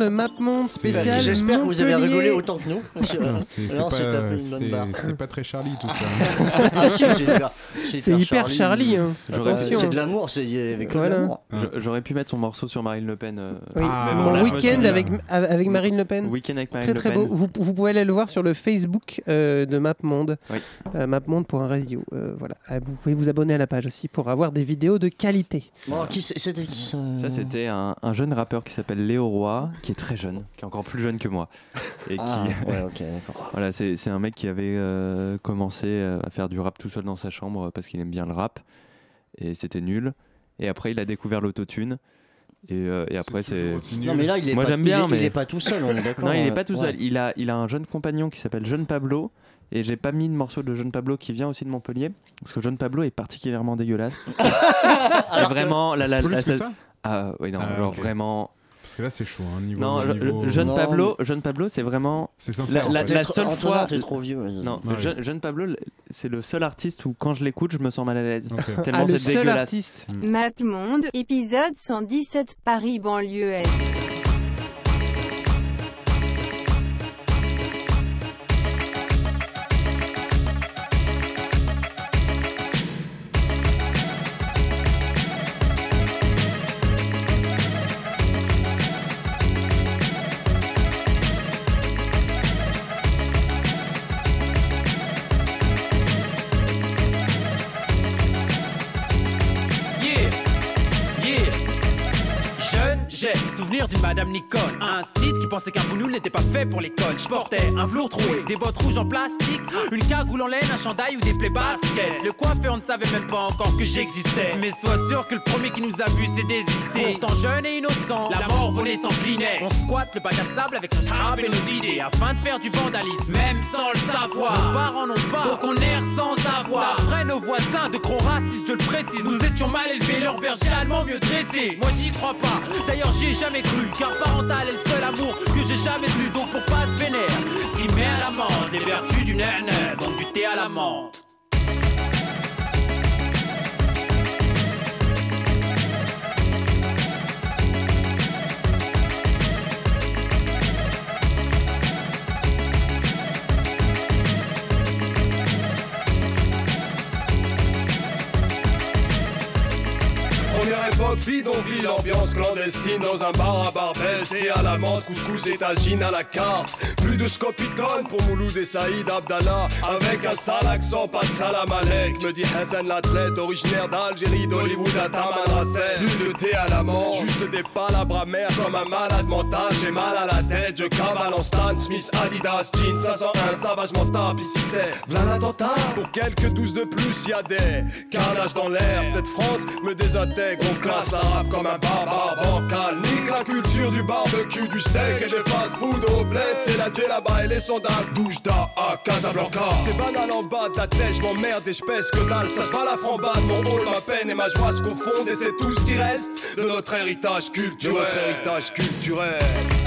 Le Map Monde spécial. J'espère que vous avez rigolé autant que nous. euh, c'est pas, très Charlie tout ça. Ah si, c'est hyper, Charlie, hein. Attention. C'est de l'amour, c'est avec Voilà. J'aurais pu mettre son morceau sur Marine Le Pen. euh, Oui, même mon là, week-end avec, avec Marine Le Pen. Week-end avec Marine Très Le très Pen. beau. Vous, vous pouvez aller le voir sur le Facebook euh, de MapMonde. Oui. Euh, MapMonde pour un radio. Euh, voilà. Euh, Vous pouvez vous abonner à la page aussi pour avoir des vidéos de qualité. Bon, qui c'était qui ça? Ça, c'était un, un jeune rappeur qui s'appelle Léo Roy, qui est très jeune, qui est encore plus jeune que moi. Et Ah, qui... ouais, ok, d'accord. voilà, c'est un mec qui avait euh, commencé euh, à faire du rap tout seul dans sa chambre parce qu'il aime bien le rap. Et c'était nul. Et après, il a découvert l'autotune. Et, euh, et après, c'est. Non, mais là, il est Moi, pas- il bien, est- mais. il est pas tout seul, on est d'accord, Non, il est euh, pas tout ouais. seul. Il a, il a un jeune compagnon qui s'appelle Jeune Pablo. Et j'ai pas mis de morceau de Jeune Pablo qui vient aussi de Montpellier. Parce que Jeune Pablo est particulièrement dégueulasse. Alors vraiment, la, la, la- ça Ah, oui, non, Ah, genre vraiment. Parce que là, c'est chaud. Hein, niveau, Non, niveau- jeune Non, Pablo, jeune Pablo, c'est vraiment C'est sincère, la, la- seule fois. t'es trop vieux. Non, Ouais. jeune, jeune Pablo, le- c'est le seul artiste où quand je l'écoute, je me sens mal à l'aise. Tellement Ah, le c'est seul dégueulasse. artiste. MapMonde, épisode 117 Paris banlieue Est. d'une Madame Nicole. Un style qui pensait qu'un boulot n'était pas fait pour l'école. Je portais un velours troué, des bottes rouges en plastique, une cagoule en laine, un chandail ou des plaies basket. Le coiffeur ne savait même pas encore que j'existais. Mais sois sûr que le premier qui nous a vu s'est désisté. Pourtant jeune et innocent, la mort volait sans. On squatte le bac à sable avec son sable et nos idées afin de faire du vandalisme, même sans le savoir. Nos parents n'ont pas, donc on erre sans avoir. Après nos voisins de gros racistes, je le précise, nous étions mal élevés, leur berger allemand mieux dressé. Moi j'y crois pas, d'ailleurs j'y ai jamais car parental est le seul amour que j'ai jamais eu. Donc pour pas se vénère, ce qui met à l'amende les vertus du nana, donc du thé à la menthe. Époque, bidonville, ambiance clandestine dans un bar à Barbès et à la menthe, couscous et à la carte. Plus de scopitone pour Mouloud et Saïd Abdallah, avec un sale accent, pas de salam alek, me dit Hassan l'athlète, originaire d'Algérie, d'Hollywood à Tamanrasset. Plus de thé à la menthe, juste des palabres amères comme un malade mental. J'ai mal à la tête, je cavale en Stan Smith, Adidas, jeans 501, savagement tape. Ici c'est l'attentat. Pour quelques douze de plus, y a des carnages dans l'air. Cette France me désintègre, on classe arabe comme un barbare bancal. Nique la culture du barbecue, du steak et des fast-food au bled. C'est la djellaba et les sandales. Douche d'A à Casablanca. C'est banal en bas de la tête, je m'emmerde et je pèse que dalle. Ça se bat la frambade, mon rôle, ma peine et ma joie se confondent. Et c'est tout ce qui reste de notre héritage culturel. De notre héritage culturel.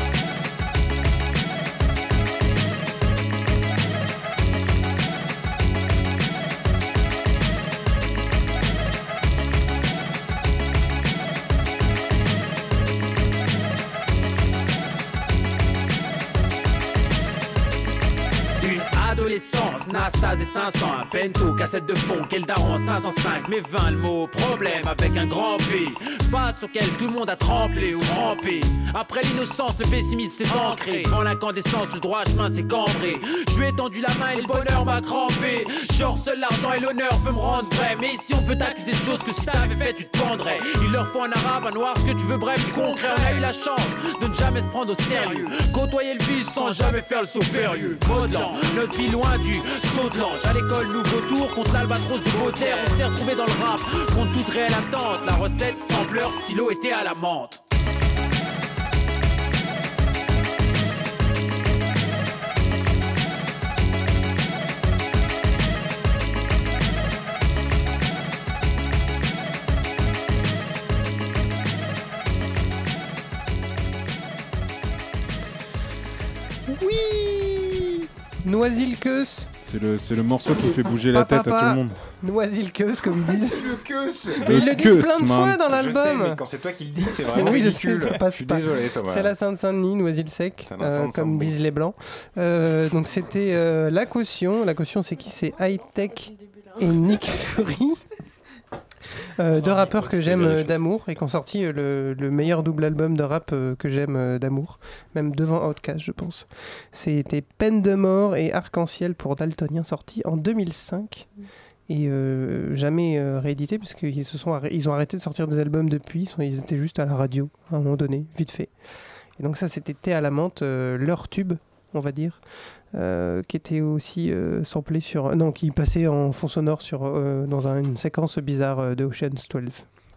Nastase et 500, un pento, cassette de fond, quel daron 505, mais 20 le mot, problème avec un grand P, face auquel tout le monde a tremblé ou trempé. Après l'innocence, le pessimisme s'est ancré, devant l'incandescence, le droit chemin s'est cambré. Je lui ai tendu la main et le bonheur m'a crampé. Genre seul l'argent et l'honneur peut me rendre vrai, mais ici on peut t'accuser de choses que si t'avais fait tu te pendrais. Il leur faut un arabe, un noir, ce que tu veux, bref, du concret. On a eu la chance de ne jamais se prendre au sérieux, côtoyer le vice sans jamais faire le saut périlleux. Modelant, notre vie loin du À l'école, nouveau tour contre l'albatros de Baudelaire. On s'est retrouvé dans le rap contre toute réelle attente. La recette, sampleur, stylo était à la menthe. Noisy-le-Queus, C'est le, c'est le morceau qui fait bouger la tête à tout le monde. Noisilqueuse, comme ils disent. Le queus Mais ils le disent plein de man. fois dans Je sais, l'album. mais quand c'est toi qui le dis, c'est vraiment oui, je ridicule. sais, ça passe Je suis pas. désolé, Thomas. C'est la Sainte-Saint-Denis, Noisy-le-Sec, C'est la euh, comme disent les Blancs. Euh, donc c'était euh, La Caution. La Caution, c'est qui? C'est High Tech et Nick Fury. Euh, deux rappeurs que j'aime euh, d'amour et qui ont sorti euh, le, le meilleur double album de rap que j'aime d'amour, même devant Outkast, je pense. C'était Peine de mort et Arc-en-ciel pour Daltonien, sorti en 2005 et euh, jamais euh, réédité se sont arrê- ils ont arrêté de sortir des albums depuis. Ils, étaient juste à la radio à un moment donné, vite fait. Et donc ça, c'était Thé à la menthe, euh, leur tube, on va dire, euh, qui était aussi euh, samplé sur, non, qui passait en fond sonore sur euh, dans un- une séquence bizarre euh, de Ocean's 12.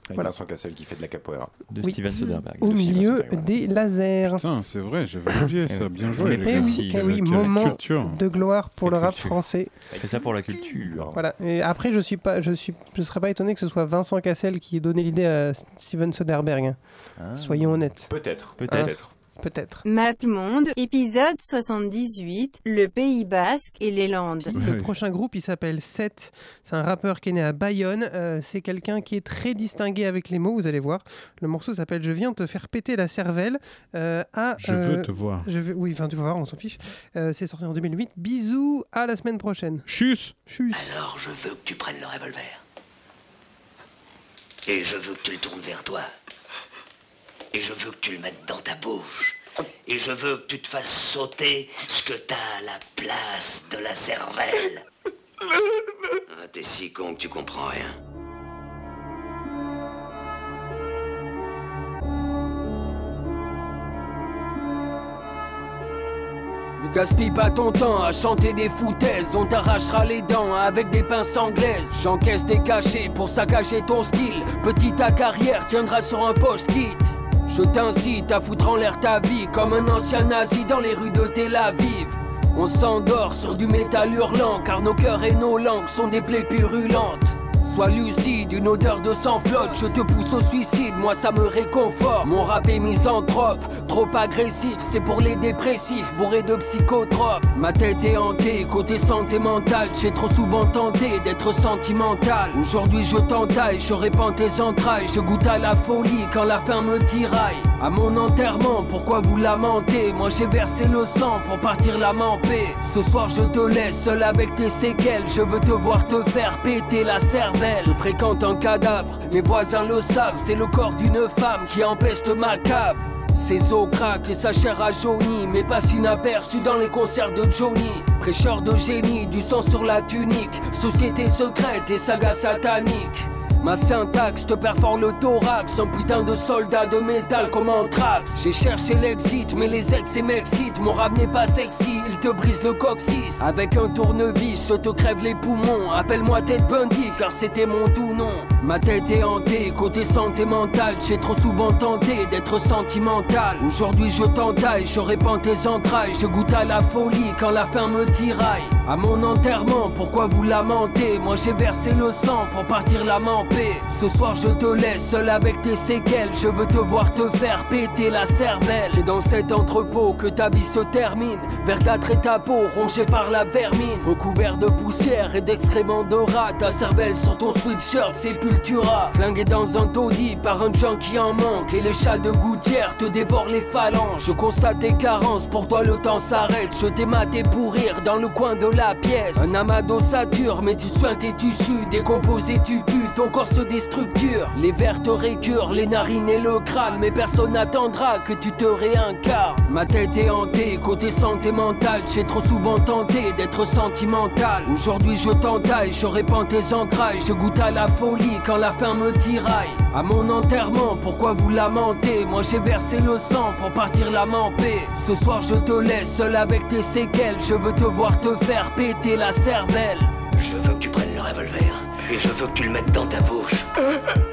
Avec Voilà. Vincent Cassel qui fait de la capoeira. De Oui. Steven Soderbergh. Au De milieu Soderbergh. des lasers. Putain, c'est vrai, j'avais oublié ça. Bien joué. Eh les oui, eh Quelle- oui, quelle moment culture. de gloire pour le rap culture. français. Fais ça pour la culture. Voilà. Et après, je suis pas, je suis, je serais pas étonné que ce soit Vincent Cassel qui ait donné l'idée à Steven Soderbergh. Ah. Soyons honnêtes. Peut-être. Peut-être. Peut-être. Monde, épisode 78, le Pays Basque et les Landes. Le prochain groupe, il s'appelle Seth. C'est un rappeur qui est né à Bayonne. Euh, c'est quelqu'un qui est très distingué avec les mots, vous allez voir. Le morceau s'appelle Je viens te faire péter la cervelle. euh, à, Je veux euh, te voir. Je veux, oui, enfin, tu vas voir, on s'en fiche. Euh, c'est sorti en 2008. Bisous, à la semaine prochaine. Chus Chus. Alors je veux que tu prennes le revolver. Et je veux que tu le tournes vers toi. Et je veux que tu le mettes dans ta bouche. Et je veux que tu te fasses sauter ce que t'as à la place de la cervelle. Ah, T'es si con que tu comprends rien. Ne gaspille pas ton temps à chanter des foutaises, on t'arrachera les dents avec des pinces anglaises. J'encaisse des cachets pour saccager ton style. Petite ta carrière tiendra sur un post-it. Je t'incite à foutre en l'air ta vie comme un ancien nazi dans les rues de Tel Aviv. On s'endort sur du métal hurlant car nos cœurs et nos langues sont des plaies purulentes. Sois lucide, une odeur de sang flotte, je te pousse au suicide, moi ça me réconforte. Mon rap est misanthrope, trop agressif, c'est pour les dépressifs, bourré de psychotropes. Ma tête est hantée, côté santé mentale, j'ai trop souvent tenté d'être sentimental. Aujourd'hui je t'entaille, je répands tes entrailles, je goûte à la folie quand la faim me tiraille. À mon enterrement, pourquoi vous lamentez Moi j'ai versé le sang pour partir la main en paix. Ce soir je te laisse seul avec tes séquelles, je veux te voir te faire péter la cervelle. Je fréquente un cadavre, les voisins le savent, c'est le corps d'une femme qui empeste ma cave. Ses os craquent et sa chair a jauni, mais passe inaperçu dans les concerts de Johnny. Prêcheur de génie, du sang sur la tunique, société secrète et saga satanique. Ma syntaxe te perfore le thorax, un putain de soldat de métal comme Anthrax. J'ai cherché l'exit, mais les ex et m'excitent. Mon rap n'est pas sexy, il te brise le coccyx. Avec un tournevis, je te crève les poumons. Appelle-moi Ted Bundy, car c'était mon doux nom. Ma tête est hantée, côté santé mentale. J'ai trop souvent tenté d'être sentimental. Aujourd'hui je t'entaille, je répands tes entrailles. Je goûte à la folie quand la faim me tiraille. À mon enterrement, pourquoi vous lamentez? Moi j'ai versé le sang pour partir la en. Ce soir je te laisse seul avec tes séquelles. Je veux te voir te faire péter la cervelle. C'est dans cet entrepôt que ta vie se termine. Verdâtre et ta peau rongée par la vermine. Recouvert de poussière et d'excréments de rat. Ta cervelle sur ton sweatshirt sépultura. Flingué dans un taudis par un junkie en manque. Et les chats de gouttière te dévorent les phalanges. Je constate tes carences, pour toi le temps s'arrête. Je t'ai maté pour rire dans le coin de la pièce. Un amas d'ossature, mais tu soins tes tissus. Décomposé, tu pues, ton corps se déstructure. Les vers te récurent, les narines et le crâne. Mais personne n'attendra que tu te réincarnes. Ma tête est hantée, côté santé mentale. J'ai trop souvent tenté d'être sentimental. Aujourd'hui je t'entaille, je répands tes entrailles. Je goûte à la folie quand la faim me tiraille. À mon enterrement, pourquoi vous lamentez? Moi j'ai versé le sang pour partir la main en paix. Ce soir je te laisse seul avec tes séquelles. Je veux te voir te faire péter la cervelle. Je veux que tu prennes le revolver. Et je veux que tu le mettes dans ta bouche.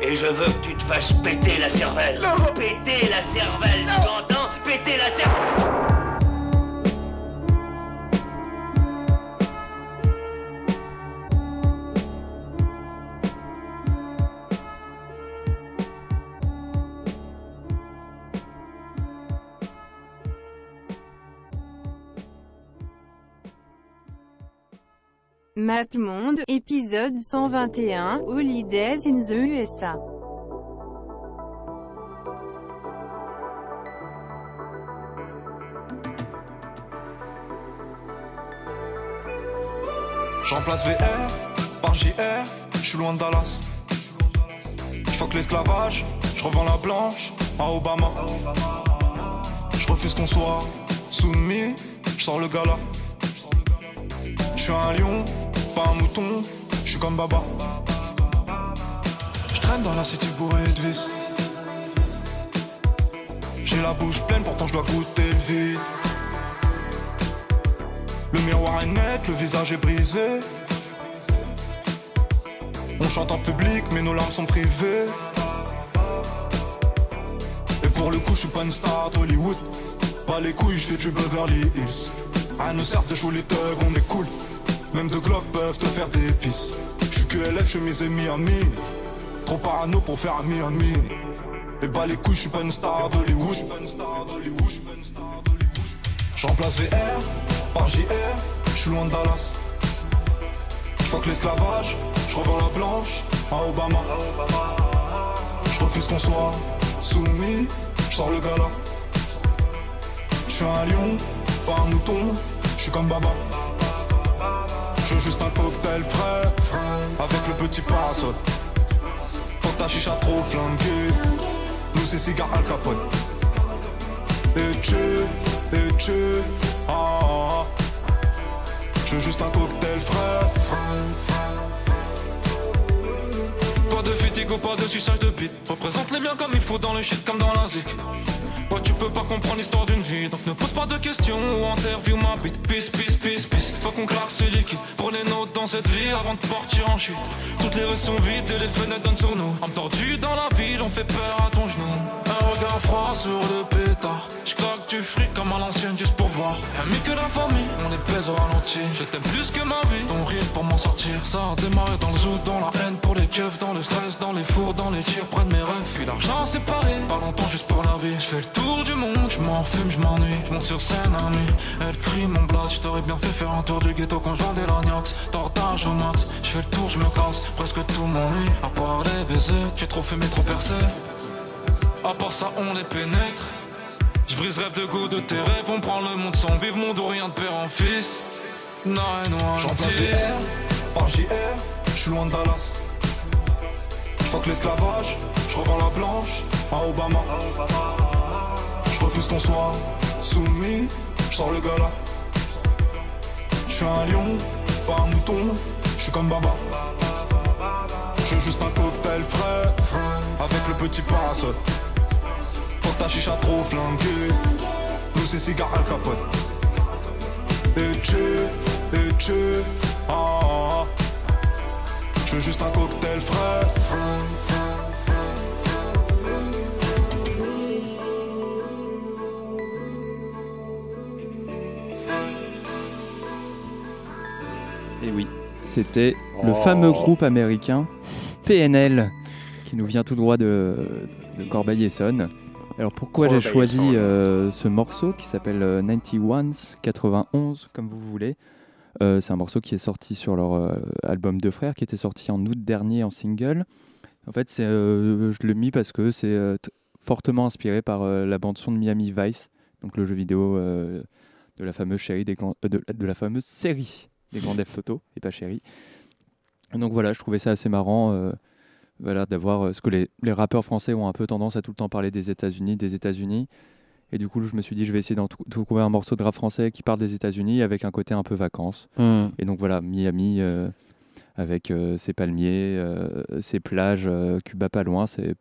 Et je veux que tu te fasses péter la cervelle. Péter la cervelle, tu entends Péter la cervelle. MapMonde, épisode 121, Holidays in the USA. Je remplace VR par JR, je suis loin de Dallas. Je que l'esclavage, je revends la blanche à Obama. Je refuse qu'on soit soumis, je sors le gala. Je suis un lion, pas un mouton, je suis comme Baba. Je traîne dans la city bourrée de vis. J'ai la bouche pleine, pourtant je dois goûter le vide. Le miroir est net, le visage est brisé. On chante en public, mais nos larmes sont privées. Et pour le coup, je suis pas une star d'Hollywood. Pas les couilles, je fais du Beverly Hills. À nous sert de jouer les thugs, on est cool. Même deux glocks peuvent te faire des pisses. Je suis que LF, chemise et Miami. Trop parano pour faire un Miami. Et bah les couilles, je suis pas une star d'Hollywood. Je remplace VR par JR, je suis loin de Dallas. Que l'esclavage, je revends la blanche à Obama. Je refuse qu'on soit soumis, je sors le gala. Je suis un lion, pas un mouton, je suis comme Baba. Je veux juste un cocktail frais, avec le petit parasol. Faut ta chicha trop flanquée, nous c'est cigare Al Capone. Et tu, et tu, ah, ah, ah. Je veux juste un cocktail frais. Pas de fatigue pas de suçage de bite. Représente les miens comme il faut dans le shit comme dans la zik. Ouais, tu peux pas comprendre l'histoire d'une vie, donc ne pose pas de questions ou interview ma bite. Peace, peace, peace, peace. Faut qu'on claque ce liquide pour les dans cette vie avant de partir en chute. Toutes les rues sont vides et les fenêtres donnent sur nous. En tordu dans la ville, on fait peur à ton genou. Un regard froid sur le pétard. J'claque du fric comme à l'ancienne juste pour voir. Ami que la famille, on les pèse au ralenti. Je t'aime plus que ma vie, ton rire pour m'en sortir. Ça a démarré dans le zoo, dans la haine pour les keufs, dans le stress, dans les fours, dans les tirs, près de mes rêves. Puis l'argent séparé, pas longtemps juste pour la vie. Je fais le tour du monde, je m'en fume, je m'ennuie. Je monte sur scène à nuit, elle crie mon blast. Je t'aurais bien fait faire un tour du ghetto quand je vendais l'agnax. Tortage au max, je fais le tour, je me casse. Presque tout m'ennuie, à part les baisers. J'ai trop fumé, trop percé. À part ça, on les pénètre. Je brise rêve de goût de tes rêves. On prend le monde sans vivre, monde ou rien de père en fils. Nine, one, J'en place VR, par JR, je suis loin de Dallas. Je que l'esclavage, je revends la blanche à Obama. Refuse qu'on soit soumis, je sors le gala. Je suis un lion, pas un mouton, je suis comme Baba. Je veux juste un cocktail frais, avec le petit parasol. Faut que ta chicha trop flanquée, nous c'est cigare Al Capone. Et tu, et tu, ah, ah, ah. Je veux juste un cocktail frais. Et oui, c'était le Oh. fameux groupe américain PNL qui nous vient tout droit de, de Corbeil-Essonne. Alors pourquoi j'ai choisi euh, ce morceau qui s'appelle euh, 91, 91 comme vous voulez Euh, C'est un morceau qui est sorti sur leur euh, album Deux Frères qui était sorti en août dernier en single. En fait, c'est, je l'ai mis parce que c'est fortement inspiré par la bande son de Miami Vice, donc le jeu vidéo de la fameuse série des grands- de, de la fameuse série des grands devs Toto et pas chérie. Donc voilà, je trouvais ça assez marrant euh, voilà, d'avoir euh, ce que les, les rappeurs français ont un peu tendance à tout le temps parler des États-Unis, des États-Unis. Et du coup, je me suis dit, je vais essayer d'en trou- de trouver un morceau de rap français qui parle des États-Unis avec un côté un peu vacances. Mm. Et donc voilà, Miami euh, avec euh, ses palmiers, euh, ses plages, euh, Cuba pas loin, c'est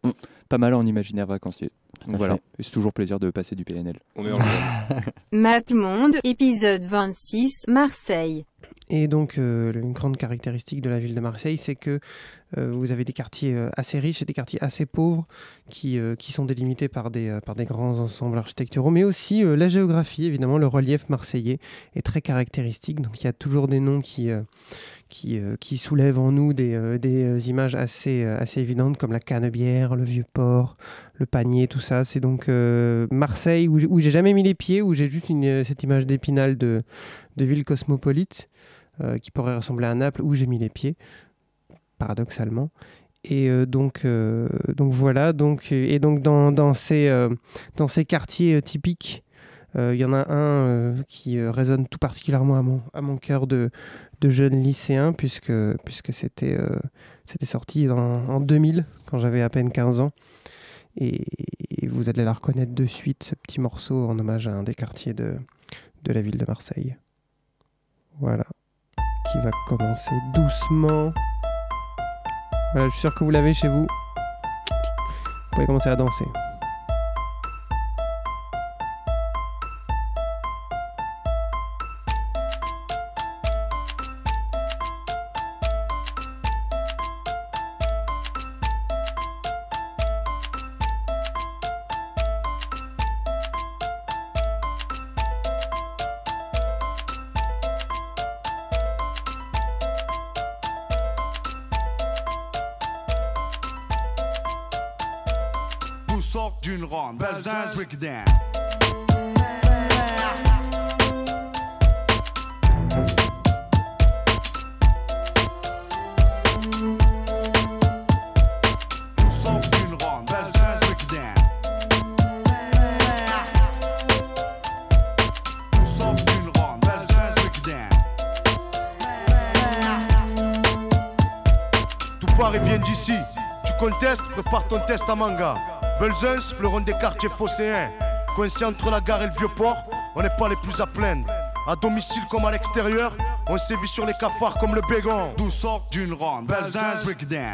pas mal en imaginaire vacancier. Donc voilà, c'est toujours plaisir de passer du PNL. On est en MapMonde, épisode 26, Marseille. Et donc, euh, une grande caractéristique de la ville de Marseille, c'est que euh, vous avez des quartiers euh, assez riches et des quartiers assez pauvres qui, qui sont délimités par des, par des grands ensembles architecturaux, mais aussi la géographie, évidemment, le relief marseillais est très caractéristique. Donc, il y a toujours des noms qui, qui, soulèvent en nous des, des images assez, assez évidentes, comme la Canebière, le Vieux-Port, le Panier, tout ça. C'est donc Marseille, où où j'ai jamais mis les pieds, où j'ai juste cette image d'épinal de, de ville cosmopolite. Euh, qui pourrait ressembler à Naples où j'ai mis les pieds, paradoxalement. Et euh, donc, euh, donc voilà, et donc dans, ces, quartiers typiques, il y en a un qui résonne tout particulièrement à mon, cœur de, jeune lycéen, puisque, c'était sorti en, en 2000, quand j'avais à peine 15 ans. Et, vous allez la reconnaître de suite, ce petit morceau en hommage à un des quartiers de la ville de Marseille. Voilà, qui va commencer doucement. Voilà, je suis sûr que vous l'avez chez vous. Vous pouvez commencer à danser. D'ici. Tu contestes, prépare ton test à manga. Belzins, fleuron des quartiers phocéens. Coincé entre la gare et le vieux port, on n'est pas les plus à plaindre. À domicile comme à l'extérieur, on sévit sur les cafards comme le bégon. D'où sort d'une ronde, Belzins, breakdown.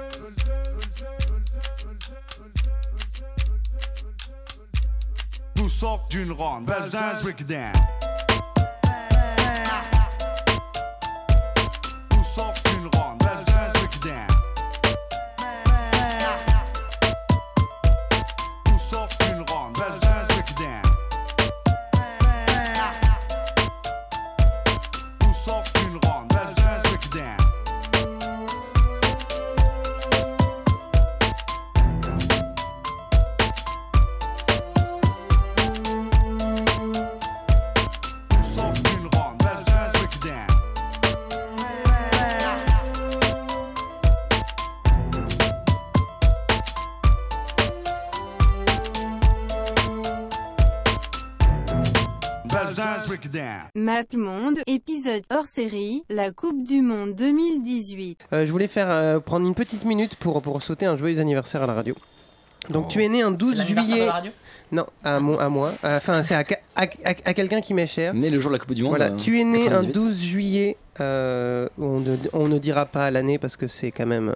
Nous sort d'une ronde, Belzins, breakdown. Map Monde, épisode hors série, la Coupe du Monde 2018. Euh, je voulais faire euh, prendre une petite minute pour, pour sauter un joyeux anniversaire à la radio. Donc tu es né un 12 l'anniversaire juillet. de la radio non, à, mon, à moi. Enfin, c'est à, ca- à- à- à quelqu'un qui m'est cher. Né le jour de la Coupe du Monde. Voilà, euh, tu es né un 98. 12 juillet. euh, on, ne, on ne dira pas l'année parce que c'est quand même.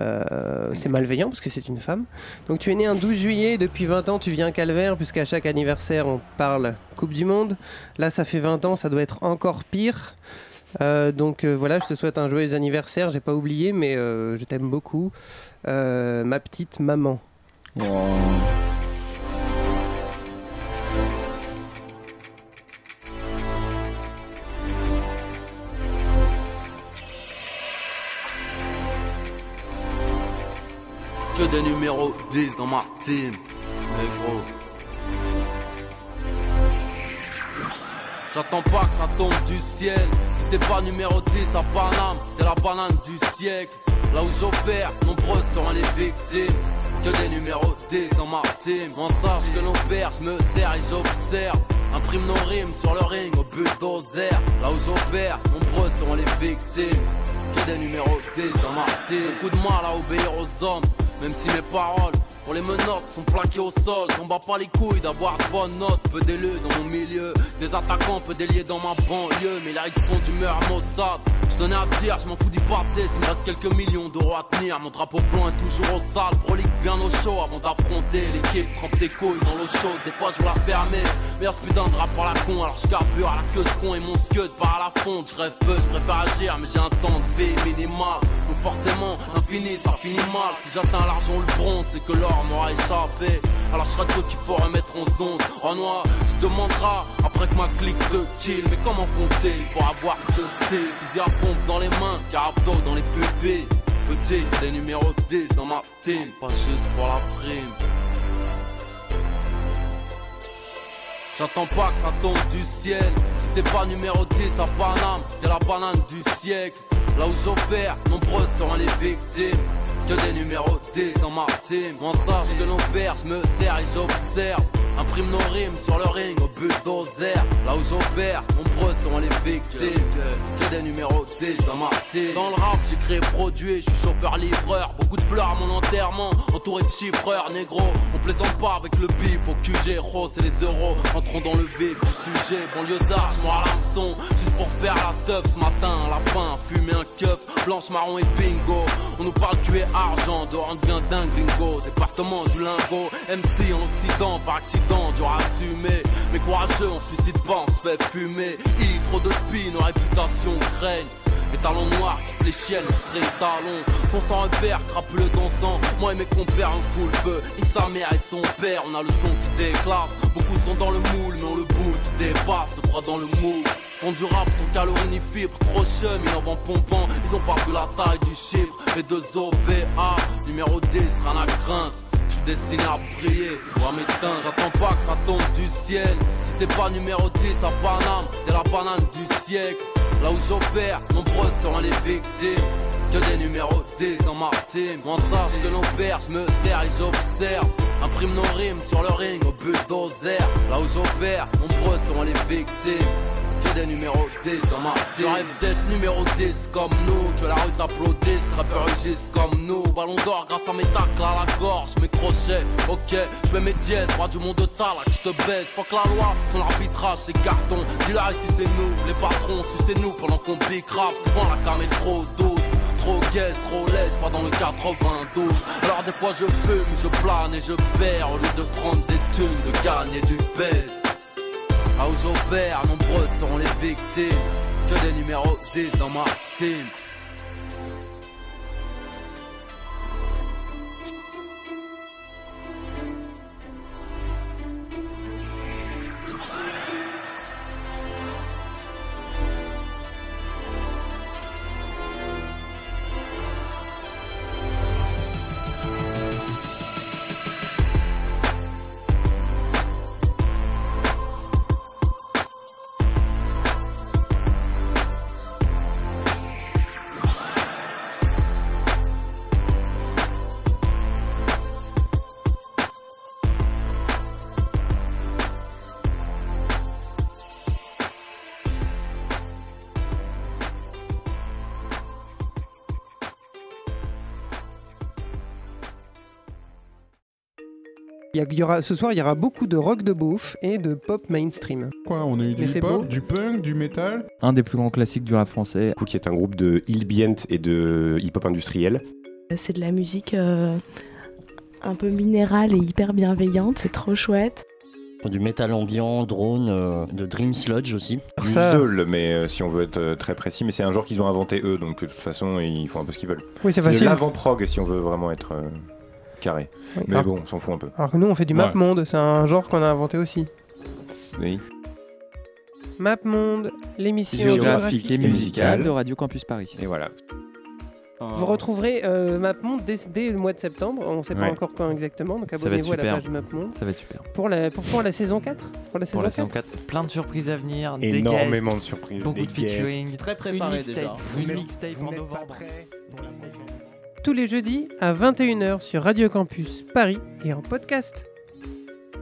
Euh, c'est malveillant parce que c'est une femme. Donc tu es né un 12 juillet. Depuis 20 ans, tu viens à Calvaire puisqu'à chaque anniversaire, on parle Coupe du Monde. Là, ça fait 20 ans, ça doit être encore pire. Euh, donc euh, voilà, je te souhaite un joyeux anniversaire, j'ai pas oublié, mais euh, je t'aime beaucoup. Euh, ma petite maman. Que dans ma team, négro. J'attends pas que ça tombe du ciel. Si t'es pas numéro 10 à Paname, t'es la banane du siècle. Là où j'opère, nombreuses seront les victimes. Que des numéros 10 dans ma team. On sache que nos pères, je me sers et j'observe. Imprime nos rimes sur le ring au bulldozer. Là où j'opère, nombreuses seront les victimes. Que des numéros 10 dans ma team. Beaucoup de mal à obéir aux hommes, même si mes paroles pour les menottes sont plaquées au sol. J'en bats pas les couilles d'avoir de bonnes notes. Peu d'élus dans mon milieu, des attaquants, peu déliés dans ma banlieue. Mais ils sont d'humeur Mossad. Je à dire, je m'en fous du passé. S'il me reste quelques millions d'euros à tenir, mon drapeau blanc est toujours au sale. Prolique bien au chaud avant d'affronter l'équipe. Trempe des couilles dans l'eau chaude, des fois je la fermer. Mais y'a ce putain de drap pour la con, alors je carbure à la queue ce con et mon scud part à la fonte. Je rêve peu, je préfère agir, mais j'ai un temps de vie minimal. Forcément, l'infini ça finit mal. Si j'atteins l'argent ou le bronze, c'est que l'or m'aura échappé. Alors je ceux qu'il faut remettre en zone. En noir, tu demanderas après que ma clique de kill. Mais comment font-ils pour avoir ce style? Fusil à pompe dans les mains, carabdo dans les pupilles. Petit, des numéros 10 dans ma team, pas juste pour la prime. J'attends pas que ça tombe du ciel. Si t'es pas numéro 10 à Paname, t'es la banane du siècle. Là où j'opère, nombreuses seront les victimes. Que des numéros 10 dans ma team. Sache que nos pères, je me sers et j'observe. Imprime nos rimes sur le ring au bulldozer. Là où j'opère, nombreux seront les victimes. Que des numéros 10 dans. Dans le rap, j'ai créé produit, je suis chauffeur-livreur. Beaucoup de fleurs à mon enterrement, entouré de chiffreurs, négro. On plaisante pas avec le bif au QG, rose et les euros. Entrons dans le vif du sujet. Banlieusard, je à l'hameçon. Juste pour faire la teuf ce matin, à la fumer un keuf. Blanche, marron et bingo. On nous parle tuer argent, dehors on devient dingue gringo. Département du lingot, MC en Occident, par accident, dur à assumer. Mais courageux, on suicide pas, on se fait fumer. I, trop de spin, nos réputations craignent. Les talons noirs qui chiennes, straight talons. Son sang repère, crapule dansant. Moi et mes compères, un full feu. Nique sa mère et son père, on a le son qui déclasse. Beaucoup sont dans le moule, mais on le boule qui dépasse, se croit dans le moule. Font du rap sans calories ni fibres, trop chum, ils en vendent pompant. Ils ont pas vu la taille du chiffre. Les deux OPA, numéro 10, rien à craindre. Je suis destiné à briller, mes teints, j'attends pas que ça tombe du ciel. Si t'es pas numéro 10 à Paname, t'es la banane du siècle. Là où j'opère, nombreuses seront les victimes. Que des numéros 10 dans ma team. On sache que nos pères, je me sers et j'observe. Imprime nos rimes sur le ring au bulldozer. Là où j'opère, nombreuses seront les victimes. Des numéros 10 dans ma. J'arrive d'être numéro 10 comme nous. Que la rue t'applaudisse, rappeurs rugissent comme nous. Ballon d'or grâce à mes tacles à la gorge. Mes crochets, ok, je mets mes dièses. Roi du monde de ta là, qui te baisse. Fuck la loi, son arbitrage, c'est carton. Dis-la ici c'est nous, les patrons, sucez-nous pendant qu'on rap. Souvent la cam est trop douce. Trop gaze, trop lèche, pas dans le 92 Alors des fois je fume, je plane et je perds Au lieu de prendre des thunes, de gagner du baisse Là où nombreuses seront les victimes. Que des numéros 10 dans ma team y a- il y aura, ce soir, il y aura beaucoup de rock de beauf et de pop mainstream. Quoi, on a eu du Mais c'est hip-hop, du punk, du métal Un des plus grands classiques du rap français. qui est un groupe de ambient et de hip-hop industriel. C'est de la musique euh, un peu minérale et hyper bienveillante, c'est trop chouette. Du métal ambiant, drone, euh, de Dream Sludge aussi. Du Zeul, mais euh, si on veut être euh, très précis, mais c'est un genre qu'ils ont inventé eux, donc de toute façon ils font un peu ce qu'ils veulent. Oui, c'est facile. l'avant-prog si on veut vraiment être euh, carré. Oui, Mais alors- bon, on s'en fout un peu. Alors que nous, on fait du map monde, c'est un genre qu'on a inventé aussi. Oui. Map monde, l'émission Géographique et musicale de Radio Campus Paris. Et voilà. Vous retrouverez euh, MapMonde dès, dès le mois de septembre. On ne sait pas Ouais. encore quand exactement, donc abonnez-vous à la page de MapMonde. Ça va être super. Pour la, pour, pour la saison 4 Pour la saison Pour la saison 4 4, plein de surprises à venir, des Énormément guests, de surprises, beaucoup des de featuring, guests. Très une préparé mixtape, déjà. une mixtape vous en novembre. Tous les jeudis à 21h sur Radio Campus Paris et en podcast.